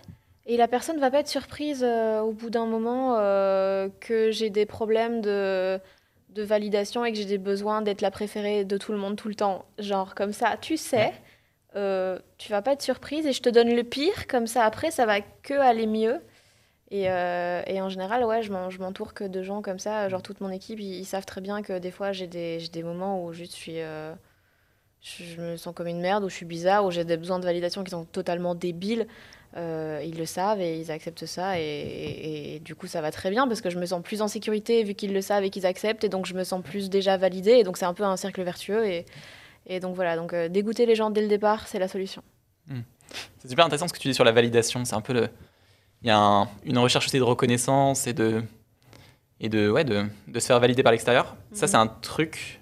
Et la personne va pas être surprise euh, au bout d'un moment euh, que j'ai des problèmes de, de validation et que j'ai des besoins d'être la préférée de tout le monde tout le temps. Genre comme ça, tu sais, euh, tu vas pas être surprise et je te donne le pire. Comme ça, après, ça va que aller mieux. Et, euh, et en général, ouais, je m'en- je m'entoure que de gens comme ça. Genre toute mon équipe, ils, ils savent très bien que des fois, j'ai des, j'ai des moments où juste je suis... je, me sens comme une merde, où je suis bizarre, où j'ai des besoins de validation qui sont totalement débiles. Euh, ils le savent et ils acceptent ça et, et- et du coup ça va très bien parce que je me sens plus en sécurité vu qu'ils le savent et qu'ils acceptent et donc je me sens plus déjà validée et donc c'est un peu un cercle vertueux et, et donc voilà donc euh, dégoûter les gens dès le départ c'est la solution. C'est super intéressant ce que tu dis sur la validation. C'est un peu le. Il y a un- une recherche aussi de reconnaissance et de. Et de, ouais, de, de se faire valider par l'extérieur. Ça, Mhm. c'est un truc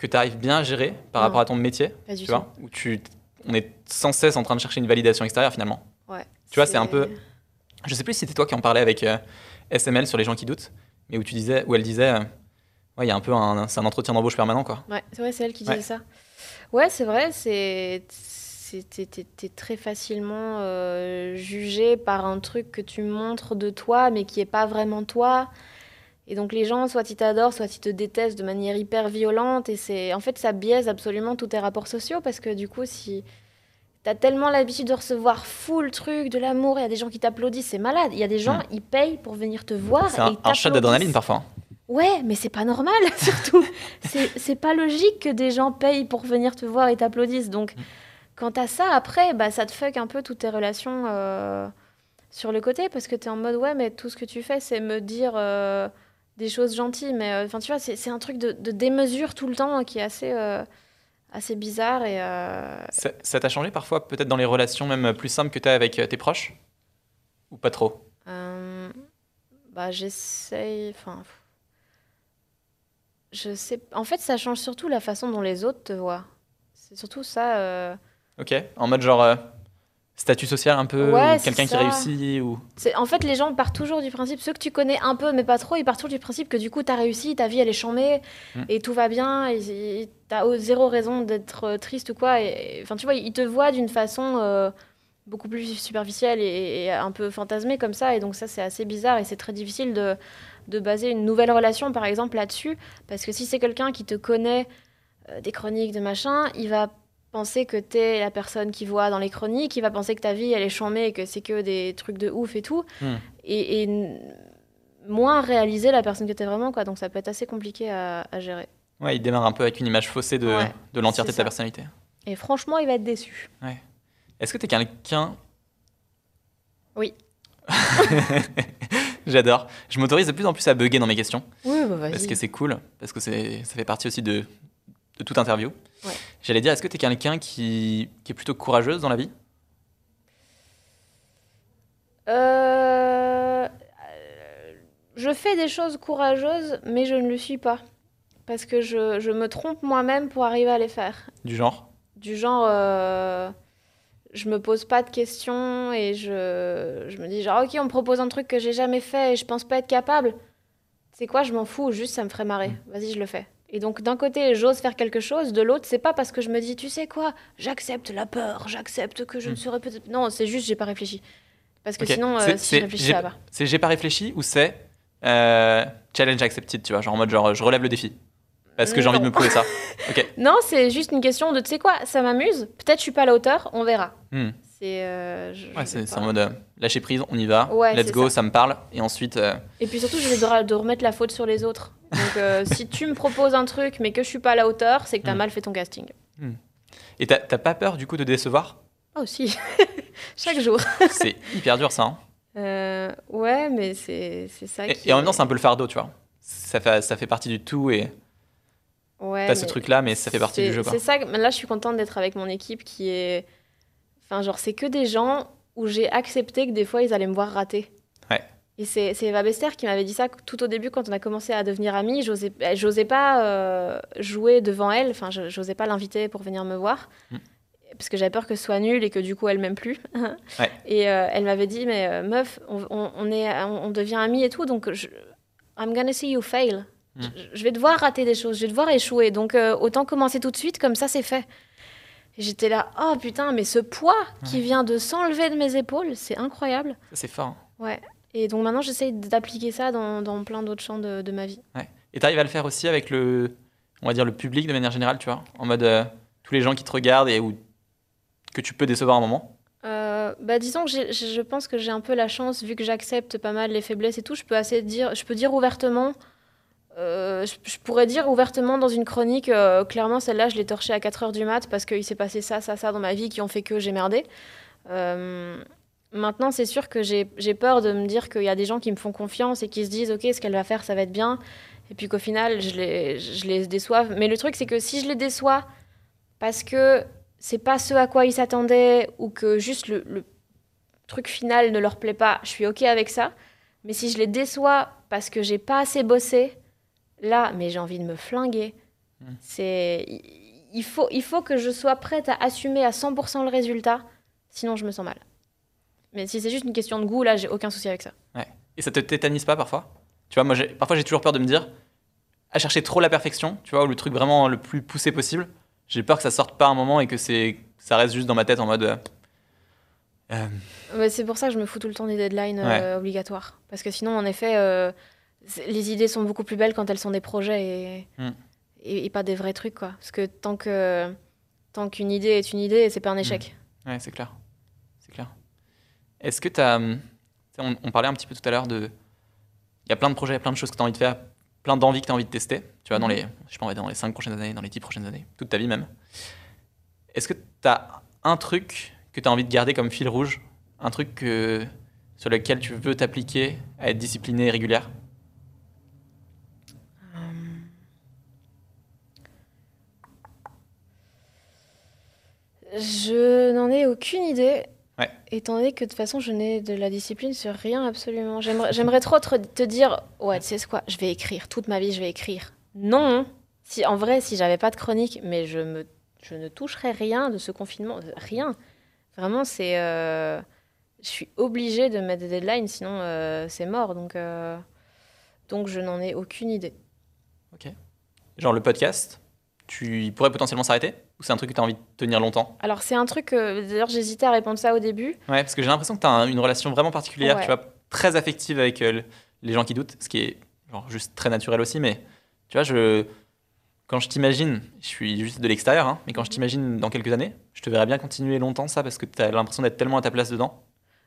que tu arrives bien à gérer par Non. rapport à ton métier. Pas Tu tout. vois Où tu, on est sans cesse en train de chercher une validation extérieure finalement. Ouais. Tu vois, c'est un peu- Je sais plus si c'était toi qui en parlais avec euh, SML sur les gens qui doutent, mais où tu disais, où elle disait, euh, ouais, il y a un peu un, c'est un entretien d'embauche permanent quoi. Ouais, c'est vrai, c'est elle qui Ouais. disait ça. Ouais, c'est vrai, c'est t'es très facilement euh, jugé par un truc que tu montres de toi, mais qui est pas vraiment toi. Et donc les gens, soit ils t'adorent, soit ils te détestent de manière hyper violente. Et c'est, en fait, ça biaise absolument tous tes rapports sociaux parce que du coup, si t'as tellement l'habitude de recevoir full truc, de l'amour, il y a des gens qui t'applaudissent, c'est malade. Il y a des gens, Mm. ils payent pour venir te voir. C'est un, un shot d'adrénaline parfois. hein. Ouais, mais c'est pas normal, surtout. c'est pas logique que des gens payent pour venir te voir et t'applaudissent. Donc, Mm. quand t'as ça, après, bah, ça te fuck un peu toutes tes relations euh, sur le côté parce que t'es en mode, ouais, mais tout ce que tu fais, c'est me dire euh, des choses gentilles. Mais euh, enfin, tu vois, c'est un truc de, de démesure tout le temps hein, qui est assez, euh, assez bizarre. Et, euh, Ça t'a changé parfois, peut-être dans les relations même plus simples que tu as avec tes proches? Ou pas trop? Bah, j'essaye. Enfin. Je sais. En fait, ça change surtout la façon dont les autres te voient. C'est surtout ça. Ok En mode genre statut social un peu Ouais, ou Quelqu'un qui réussit ou... c'est- En fait, les gens partent toujours du principe, ceux que tu connais un peu, mais pas trop, ils partent toujours du principe que du coup, t'as réussi, ta vie, elle est chambée, Mm. et tout va bien, et, t'as zéro raison d'être euh, triste ou quoi. Et, enfin, tu vois, ils te voient d'une façon euh, beaucoup plus superficielle et, et un peu fantasmée comme ça, et donc ça, c'est assez bizarre, et c'est très difficile de, de baser une nouvelle relation, par exemple, là-dessus, parce que si c'est quelqu'un qui te connaît euh, des chroniques, de machin, il va penser que t'es la personne qui voit dans les chroniques, il va penser que ta vie elle est chambée et que c'est que des trucs de ouf et tout, Hmm. et, moins réaliser la personne que t'es vraiment quoi. Donc ça peut être assez compliqué à, à gérer. Ouais, il démarre un peu avec une image faussée de, Ouais, de l'entièreté de ta personnalité. Et franchement, il va être déçu. Est-ce que t'es quelqu'un... Oui. J'adore. Je m'autorise de plus en plus à bugger dans mes questions. Oui, bah vas-y. Parce que c'est cool, parce que c'est, ça fait partie aussi de, de toute interview. J'allais dire, est-ce que tu es quelqu'un qui, qui est plutôt courageuse dans la vie? Euh, euh, je fais des choses courageuses, mais je ne le suis pas. Parce que je, je me trompe moi-même pour arriver à les faire. Du genre? Du genre, euh, je me pose pas de questions et je, je me dis genre, ok, on me propose un truc que j'ai jamais fait et je pense pas être capable. C'est quoi, je m'en fous, juste ça me ferait marrer. Vas-y, je le fais. Et donc d'un côté, j'ose faire quelque chose, de l'autre, c'est pas parce que je me dis, tu sais quoi, j'accepte la peur, j'accepte que je ne Hmm. serai peut-être. Non, c'est juste, j'ai pas réfléchi. Parce que sinon, euh, si je réfléchis, ça va pas. C'est j'ai pas réfléchi ou c'est euh, challenge accepted, tu vois, genre en mode genre je relève le défi. Parce que j'ai envie de me prouver ça. Non, c'est juste une question de, tu sais quoi, ça m'amuse, peut-être je suis pas à la hauteur, on verra. Hmm. C'est. euh, Ouais, c'est en mode euh, lâcher prise, on y va, Ouais, let's go, ça. ça. me parle. Et ensuite, euh, Et puis surtout, je vais de, de remettre la faute sur les autres. Donc euh, si tu me proposes un truc mais que je suis pas à la hauteur, c'est que t'as Hmm. mal fait ton casting. et t'as pas peur du coup de décevoir? Oh si, chaque jour. C'est hyper dur ça. hein. Euh, ouais, mais c'est ça Et, qui. et en même temps, c'est un peu le fardeau, tu vois. Ça fait, ça fait partie du tout et Ouais, t'as ce truc-là, mais ça fait partie du jeu. C'est ça. Là, je suis contente d'être avec mon équipe qui est. Enfin, genre, c'est que des gens où j'ai accepté que des fois ils allaient me voir rater. Ouais. Et c'est Eva Bester qui m'avait dit ça tout au début quand on a commencé à devenir amis. J'osais j'osais pas euh, jouer devant elle. Enfin, j'osais pas l'inviter pour venir me voir. Mm. Parce que j'avais peur que ce soit nul et que du coup elle m'aime plus. Ouais. Et euh, elle m'avait dit mais euh, meuf, on, on- on est, on, on devient amis et tout, donc je, I'm gonna see you fail. Mm. Je, je vais devoir rater des choses, je vais devoir échouer, donc autant commencer tout de suite comme ça c'est fait. J'étais là, oh putain, mais ce poids qui vient de s'enlever de mes épaules, c'est incroyable. C'est fort. hein. Ouais. Et donc maintenant j'essaye d'appliquer ça dans, dans plein d'autres champs de, de ma vie. Et t'arrives à le faire aussi avec le, on va dire le public de manière générale, tu vois, en mode euh, tous les gens qui te regardent et où que tu peux décevoir un moment? Euh, bah disons que je pense que j'ai un peu la chance, vu que j'accepte pas mal les faiblesses et tout, je peux assez dire, je peux dire ouvertement, euh, je, pourrais dire ouvertement dans une chronique, euh, clairement celle-là je l'ai torchée à 4h du mat parce qu'il s'est passé ça, ça, ça dans ma vie qui ont fait que j'ai merdé. Euh, maintenant c'est sûr que j'ai peur de me dire qu'il y a des gens qui me font confiance et qui se disent ok ce qu'elle va faire ça va être bien, et puis qu'au final je les, je les déçoive. Mais le truc c'est que si je les déçois parce que c'est pas ce à quoi ils s'attendaient ou que juste le, le truc final ne leur plaît pas, je suis ok avec ça. Mais si je les déçois parce que j'ai pas assez bossé, là, mais j'ai envie de me flinguer. Mm. C'est il- faut il faut que je sois prête à assumer à 100% le résultat, sinon je me sens mal. Mais si c'est juste une question de goût, là, j'ai aucun souci avec ça. Et ça te tétanise pas parfois? Tu vois, moi, parfois j'ai toujours peur de me dire, à chercher trop la perfection, tu vois, ou le truc vraiment le plus poussé possible. J'ai peur que ça sorte pas un moment et que c'est, ça reste juste dans ma tête en mode. euh, euh, Ouais, c'est pour ça que je me fous tout le temps des deadlines euh, obligatoires. Parce que sinon, en effet, les idées sont beaucoup plus belles quand elles sont des projets et, Mm. et, et pas des vrais trucs. Quoi. Parce que tant que tant qu'une idée est une idée, c'est pas un échec. Ouais, c'est clair. C'est clair. Est-ce que tu as. On, on parlait un petit peu tout à l'heure de. Il y a plein de projets, plein de choses que tu as envie de faire, plein d'envies que tu as envie de tester, tu vois, dans Mhm. les, je sais pas, dans les 5 prochaines années, dans les 10 prochaines années, toute ta vie même. Est-ce que tu as un truc que tu as envie de garder comme fil rouge? Un truc que, sur lequel tu veux t'appliquer à être discipliné et régulière? Je n'en ai aucune idée. Ouais. Étant donné que de toute façon, je n'ai de la discipline sur rien absolument. J'aimerais trop te, te dire, ouais, tu sais ce quoi, je vais écrire toute ma vie, je vais écrire. Non. Si en vrai, si j'avais pas de chronique, mais je me, je ne toucherais rien de ce confinement, rien. Vraiment, c'est, euh, je suis obligée de mettre des deadlines, sinon euh, c'est mort. Donc, euh, donc je n'en ai aucune idée. Genre le podcast, tu il pourrait potentiellement s'arrêter? Ou c'est un truc que tu as envie de tenir longtemps Alors c'est un truc, euh, d'ailleurs j'hésitais à répondre ça au début. Ouais, parce que j'ai l'impression que tu as une relation vraiment particulière, Ouais. tu vois, très affective avec euh, le- les gens qui doutent, ce qui est genre, juste très naturel aussi, mais tu vois, je, quand je t'imagine, je suis juste de l'extérieur, hein, mais quand je t'imagine dans quelques années, je te verrais bien continuer longtemps ça, parce que tu as l'impression d'être tellement à ta place dedans.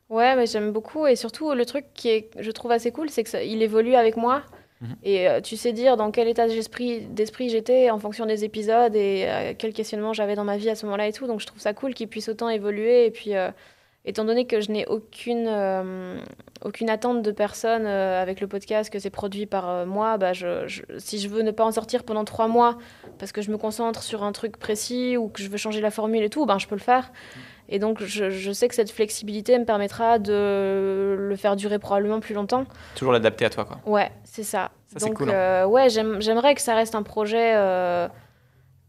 Ouais, mais j'aime beaucoup. Et surtout, le truc qui est, je trouve assez cool, c'est qu'il évolue avec moi. Mhm. Et euh, tu sais dire dans quel état d'esprit j'étais en fonction des épisodes et euh, quel questionnement j'avais dans ma vie à ce moment-là et tout. Donc je trouve ça cool qu'il puisse autant évoluer. Et puis, euh, étant donné que je n'ai aucune, aucune attente de personne avec le podcast, que c'est produit par moi, bah, je, si je veux ne pas en sortir pendant trois mois parce que je me concentre sur un truc précis ou que je veux changer la formule et tout, ben, je peux le faire. Et donc, je, je sais que cette flexibilité me permettra de le faire durer probablement plus longtemps. Toujours l'adapter à toi, quoi. Ouais, c'est ça. Ça, c'est donc, cool, hein. euh, ouais, j'aime- j'aimerais que ça reste un projet euh,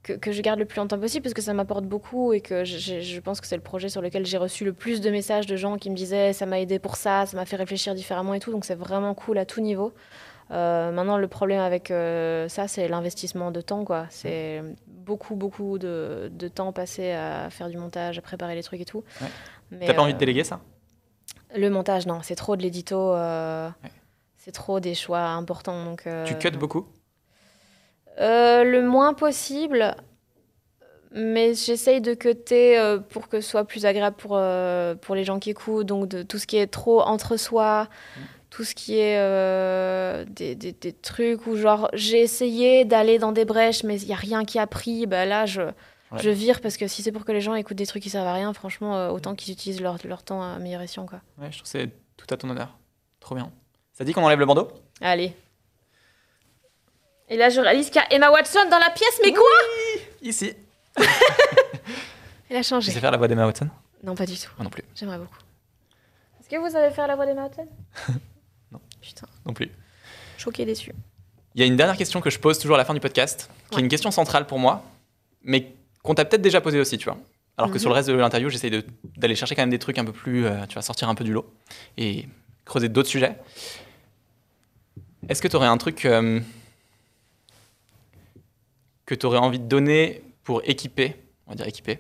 que, que je garde le plus longtemps possible parce que ça m'apporte beaucoup et que je pense que c'est le projet sur lequel j'ai reçu le plus de messages de gens qui me disaient ça m'a aidé pour ça, ça m'a fait réfléchir différemment et tout. Donc, c'est vraiment cool à tout niveau. Euh, maintenant, le problème avec euh, ça, c'est l'investissement de temps, quoi. C'est beaucoup, beaucoup de, de temps passé à faire du montage, à préparer les trucs et tout. Ouais. T'as pas envie euh, de déléguer ça? Le montage, non, c'est trop de l'édito. euh, Ouais. C'est trop des choix importants. Donc, euh, Tu cuts beaucoup? Euh, Le moins possible, mais j'essaye de cutter euh, pour que ce soit plus agréable pour, euh, pour les gens qui écoutent. Donc, de tout ce qui est trop entre soi, tout ce qui est euh, des, des- des trucs où, genre, j'ai essayé d'aller dans des brèches, mais il n'y a rien qui a pris. Bah, là, je, je vire parce que si c'est pour que les gens écoutent des trucs qui servent à rien, franchement, euh, autant qu'ils utilisent leur, leur temps à escient, quoi. Ouais, je trouve que c'est tout à ton honneur. Trop bien. Ça dit qu'on enlève le bandeau? Allez. Et là, je réalise qu'il y a Emma Watson dans la pièce, mais quoi? Ici. Elle a Tu changé. sais faire la voix d'Emma Watson? Non, pas du tout. Moi non plus. J'aimerais beaucoup. Est-ce que vous savez faire la voix d'Emma Watson? Putain, Non plus. choqué, déçu. Il y a une dernière question que je pose toujours à la fin du podcast, qui Ouais. est une question centrale pour moi, mais qu'on t'a peut-être déjà posée aussi, tu vois. Alors que Mhm. sur le reste de l'interview, j'essaye d'aller chercher quand même des trucs un peu plus, euh, tu vas sortir un peu du lot et creuser d'autres sujets. Est-ce que tu aurais un truc euh, que tu aurais envie de donner pour équiper, on va dire équiper,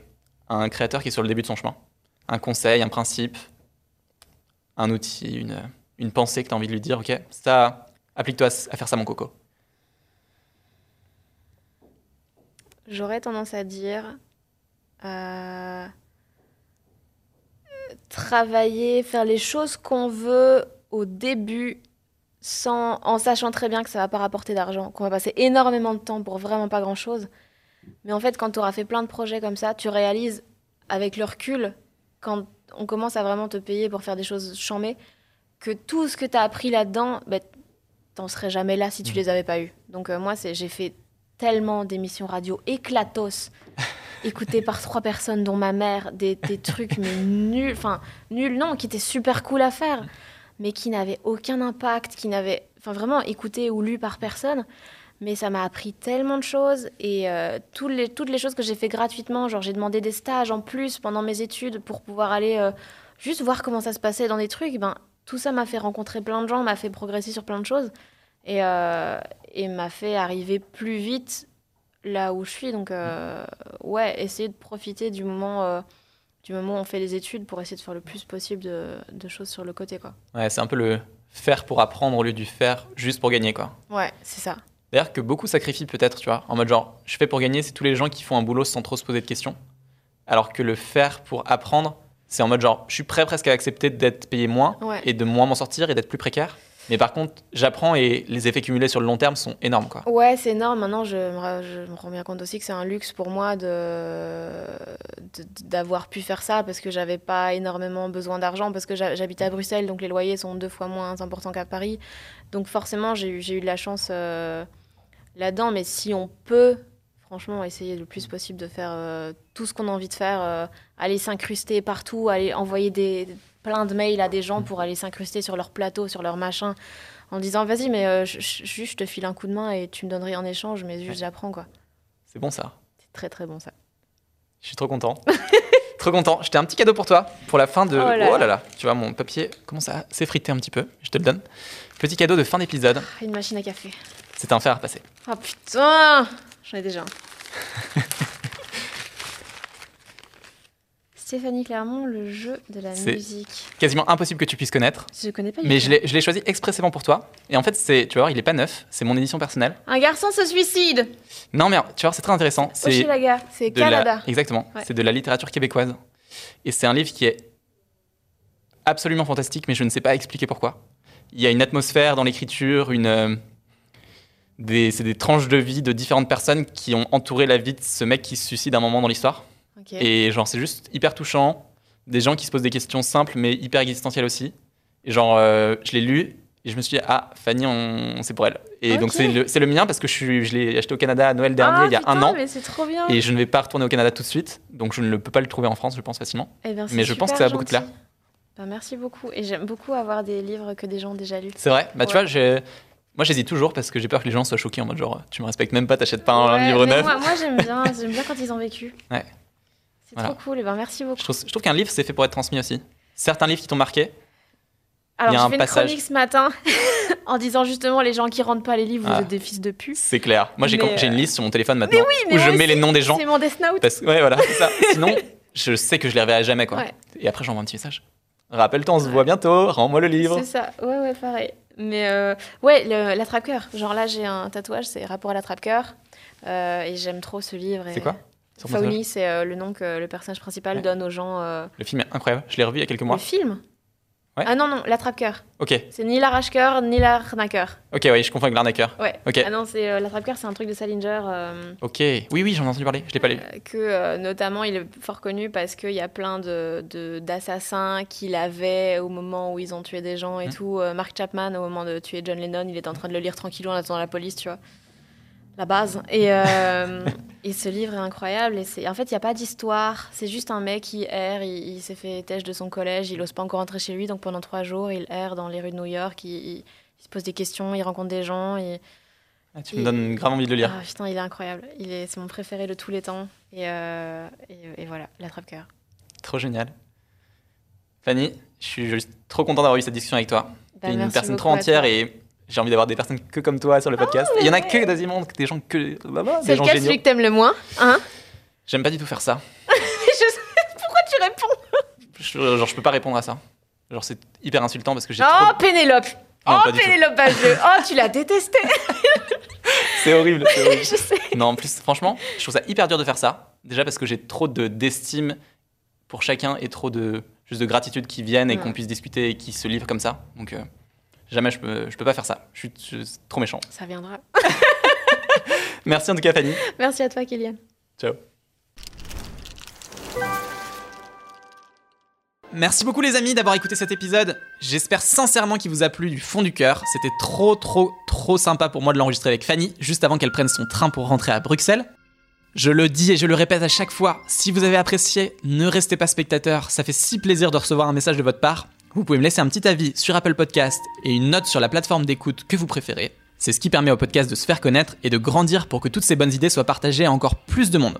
un créateur qui est sur le début de son chemin? Un conseil, un principe, un outil, une, une pensée que tu as envie de lui dire, ok, ça, applique-toi à faire ça mon coco. J'aurais tendance à dire euh, travailler, faire les choses qu'on veut au début sans, en sachant très bien que ça va pas rapporter d'argent, qu'on va passer énormément de temps pour vraiment pas grand-chose. Mais en fait, quand tu auras fait plein de projets comme ça, tu réalises avec le recul, quand on commence à vraiment te payer pour faire des choses chambées, que tout ce que tu as appris là-dedans, ben, t'en serais jamais là si tu Mhm. les avais pas eu. Donc euh, moi, j'ai fait tellement d'émissions radio éclatos, écoutées par trois personnes, dont ma mère, des, des trucs mais nuls, enfin nuls, non, qui étaient super cool à faire, mais qui n'avaient aucun impact, qui n'avaient, enfin vraiment écoutés ou lus par personne. Mais ça m'a appris tellement de choses et euh, toutes, les, toutes les choses que j'ai fait gratuitement, genre j'ai demandé des stages en plus pendant mes études pour pouvoir aller euh, juste voir comment ça se passait dans des trucs, ben, tout ça m'a fait rencontrer plein de gens, m'a fait progresser sur plein de choses et, euh, et m'a fait arriver plus vite là où je suis. Donc, euh, ouais, essayer de profiter du moment, euh, du moment où on fait les études pour essayer de faire le plus possible de, de choses sur le côté, quoi. Ouais, c'est un peu le faire pour apprendre au lieu du faire juste pour gagner, quoi. Ouais, c'est ça. D'ailleurs, que beaucoup sacrifient peut-être, tu vois, en mode genre, je fais pour gagner, c'est tous les gens qui font un boulot sans trop se poser de questions. Alors que le faire pour apprendre, c'est en mode genre, je suis prêt presque à accepter d'être payé moins Ouais. et de moins m'en sortir et d'être plus précaire. Mais par contre, j'apprends et les effets cumulés sur le long terme sont énormes, quoi. Ouais, c'est énorme. Maintenant, je me, ra- je me rends bien compte aussi que c'est un luxe pour moi de de- d'avoir pu faire ça parce que j'avais pas énormément besoin d'argent parce que j'ha- j'habite à Bruxelles, donc les loyers sont deux fois moins importants qu'à Paris. Donc forcément, j'ai eu, eu de la chance euh, là-dedans. Mais si on peut, franchement, essayer le plus possible de faire euh, tout ce qu'on a envie de faire, euh, aller s'incruster partout, aller envoyer des plein de mails à des gens pour aller s'incruster sur leur plateau, sur leur machin, en disant vas-y, mais euh, juste je te file un coup de main et tu me donnes rien en échange, mais juste j'apprends quoi. C'est bon ça. C'est très très bon ça. Je suis trop content. trop content. J'étais un petit cadeau pour toi, pour la fin de. Oh Oh là là là. là. Tu vois, mon papier commence à s'effriter un petit peu. Je te le donne. Petit cadeau de fin d'épisode. Ah, Une machine à café. C'est un fer à passer. Oh putain J'en ai déjà un. Stéphanie Clermont, le jeu de la C'est- musique. Quasiment impossible que tu puisses connaître. Je connais pas. Mais je l'ai choisi expressément pour toi. Et en fait, c'est, tu vois, il est pas neuf. C'est mon édition personnelle. Un garçon se suicide Non, mais tu vois, c'est très intéressant. C'est c'est de la- Canada. Exactement. Ouais. C'est de la littérature québécoise. Et c'est un livre qui est absolument fantastique, mais je ne sais pas expliquer pourquoi. Il y a une atmosphère dans l'écriture, une. C'est des tranches de vie de différentes personnes qui ont entouré la vie de ce mec qui se suicide à un moment dans l'histoire. Et genre, c'est juste hyper touchant. Des gens qui se posent des questions simples, mais hyper existentielles aussi. Et genre, euh, je l'ai lu Et je me suis dit, ah, Fanny, on... c'est pour elle. Et donc, c'est le, c'est le mien parce que je, suis, je l'ai acheté au Canada à Noël dernier, Ah, il y a un an. mais c'est trop bien. Et je ne vais pas retourner au Canada tout de suite. Donc, je ne peux pas le trouver en France, je pense, facilement. Eh ben, mais je pense que ça va beaucoup te plaire. Bah, merci beaucoup. Et j'aime beaucoup avoir des livres que des gens ont déjà lus. C'est vrai Bah, tu vois, j'ai- moi, j'hésite toujours parce que j'ai peur que les gens soient choqués en mode genre, tu me respectes même pas, t'achètes pas un livre neuf. Moi, moi, j'aime bien, j'aime bien quand ils ont vécu. Ouais. C'est Voilà. trop cool. Et ben, merci beaucoup. Je trouve, je trouve qu'un livre, c'est fait pour être transmis aussi. Certains livres qui t'ont marqué, Alors, il y a j'ai un fait passage. une chronique ce matin en disant justement les gens qui rendent pas les livres, vous Ah. êtes des fils de pute. c'est clair. Moi, j'ai une liste sur mon téléphone maintenant mais où je mets les noms des gens. C'est mon Death Note. Parce... Ouais, voilà, ça. Sinon, je sais que je les reverrai jamais, quoi. Ouais. Et après, j'envoie un petit message. Rappelle-toi, on se voit bientôt, rends-moi le livre. C'est ça. Ouais, ouais, pareil. Mais euh, ouais, l'attrape-cœur. Genre là, j'ai un tatouage, c'est rapport à l'attrape-cœur. Euh, et j'aime trop ce livre. et- C'est quoi Fauni, c'est euh, le nom que le personnage principal Ouais. donne aux gens. euh, Le film est incroyable. Je l'ai revu il y a quelques mois. Le film? Ouais. Ah non, non, l'attrape-cœur. Ok, C'est ni l'arrache-cœur, ni l'arnaqueur. ok, oui, je confonds avec l'arnaqueur. Ouais. Ok, Ah non, c'est euh, l'attrape-cœur, c'est un truc de Salinger. euh, ok. Oui, oui, j'en ai entendu parler. Je l'ai pas lu. Euh, que notamment il est fort connu parce qu'il y a plein de, d'assassins qu'il avait au moment où ils ont tué des gens et Mhm. tout. Mark Chapman, au moment de tuer John Lennon, il est en train de le lire tranquillou en attendant la police, tu vois. La base. Et, et ce livre est incroyable. Et c'est... En fait, il n'y a pas d'histoire. C'est juste un mec qui erre. Il, il s'est fait têche de son collège. Il n'ose pas encore rentrer chez lui. Donc pendant trois jours, il erre dans les rues de New York. Il, il- il se pose des questions. Il rencontre des gens. Et... Ah, tu me donnes grave envie de le lire. Ah, putain, il est incroyable. Il est, c'est mon préféré de tous les temps. Et, euh, et, et voilà, l'attrape-cœur. Trop génial. Fanny, je suis juste trop content d'avoir eu cette discussion avec toi. Bah, une personne trop entière et j'ai envie d'avoir des personnes que comme toi sur le podcast. Et Il y en a que quasiment des gens que là-bas, C'est des gens lequel géniaux. celui que t'aimes le moins Hein J'aime pas du tout faire ça. Je sais- Pourquoi tu réponds Je, genre, je peux pas répondre à ça. Genre, c'est hyper insultant parce que j'ai Oh, trop. Pénélope Non, Oh. Pénélope Bageux Oh, tu l'as détesté C'est horrible, c'est horrible. Je sais. Non, en plus, franchement, je trouve ça hyper dur de faire ça. Déjà parce que j'ai trop de d'estime pour chacun et trop de juste de gratitude qui viennent et Ouais. qu'on puisse discuter et qui se livrent comme ça. Donc euh, jamais je peux, je peux pas faire ça. Je suis, je suis trop méchant. Ça viendra. Merci en tout cas Fanny. Merci à toi, Kylian. Ciao. Merci beaucoup les amis d'avoir écouté cet épisode. J'espère sincèrement qu'il vous a plu du fond du cœur. C'était trop trop trop sympa pour moi de l'enregistrer avec Fanny juste avant qu'elle prenne son train pour rentrer à Bruxelles. Je le dis et je le répète à chaque fois, si vous avez apprécié, ne restez pas spectateur, ça fait si plaisir de recevoir un message de votre part. Vous pouvez me laisser un petit avis sur Apple Podcast et une note sur la plateforme d'écoute que vous préférez. C'est ce qui permet au podcast de se faire connaître et de grandir pour que toutes ces bonnes idées soient partagées à encore plus de monde.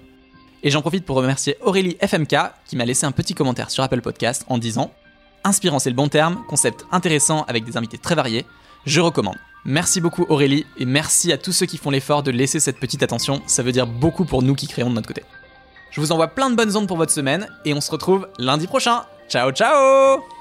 Et j'en profite pour remercier Aurélie FMK qui m'a laissé un petit commentaire sur Apple Podcast en disant Inspirant, c'est le bon terme, concept intéressant avec des invités très variés. Je recommande. Merci beaucoup Aurélie et merci à tous ceux qui font l'effort de laisser cette petite attention, ça veut dire beaucoup pour nous qui créons de notre côté. Je vous envoie plein de bonnes ondes pour votre semaine et on se retrouve lundi prochain. Ciao ciao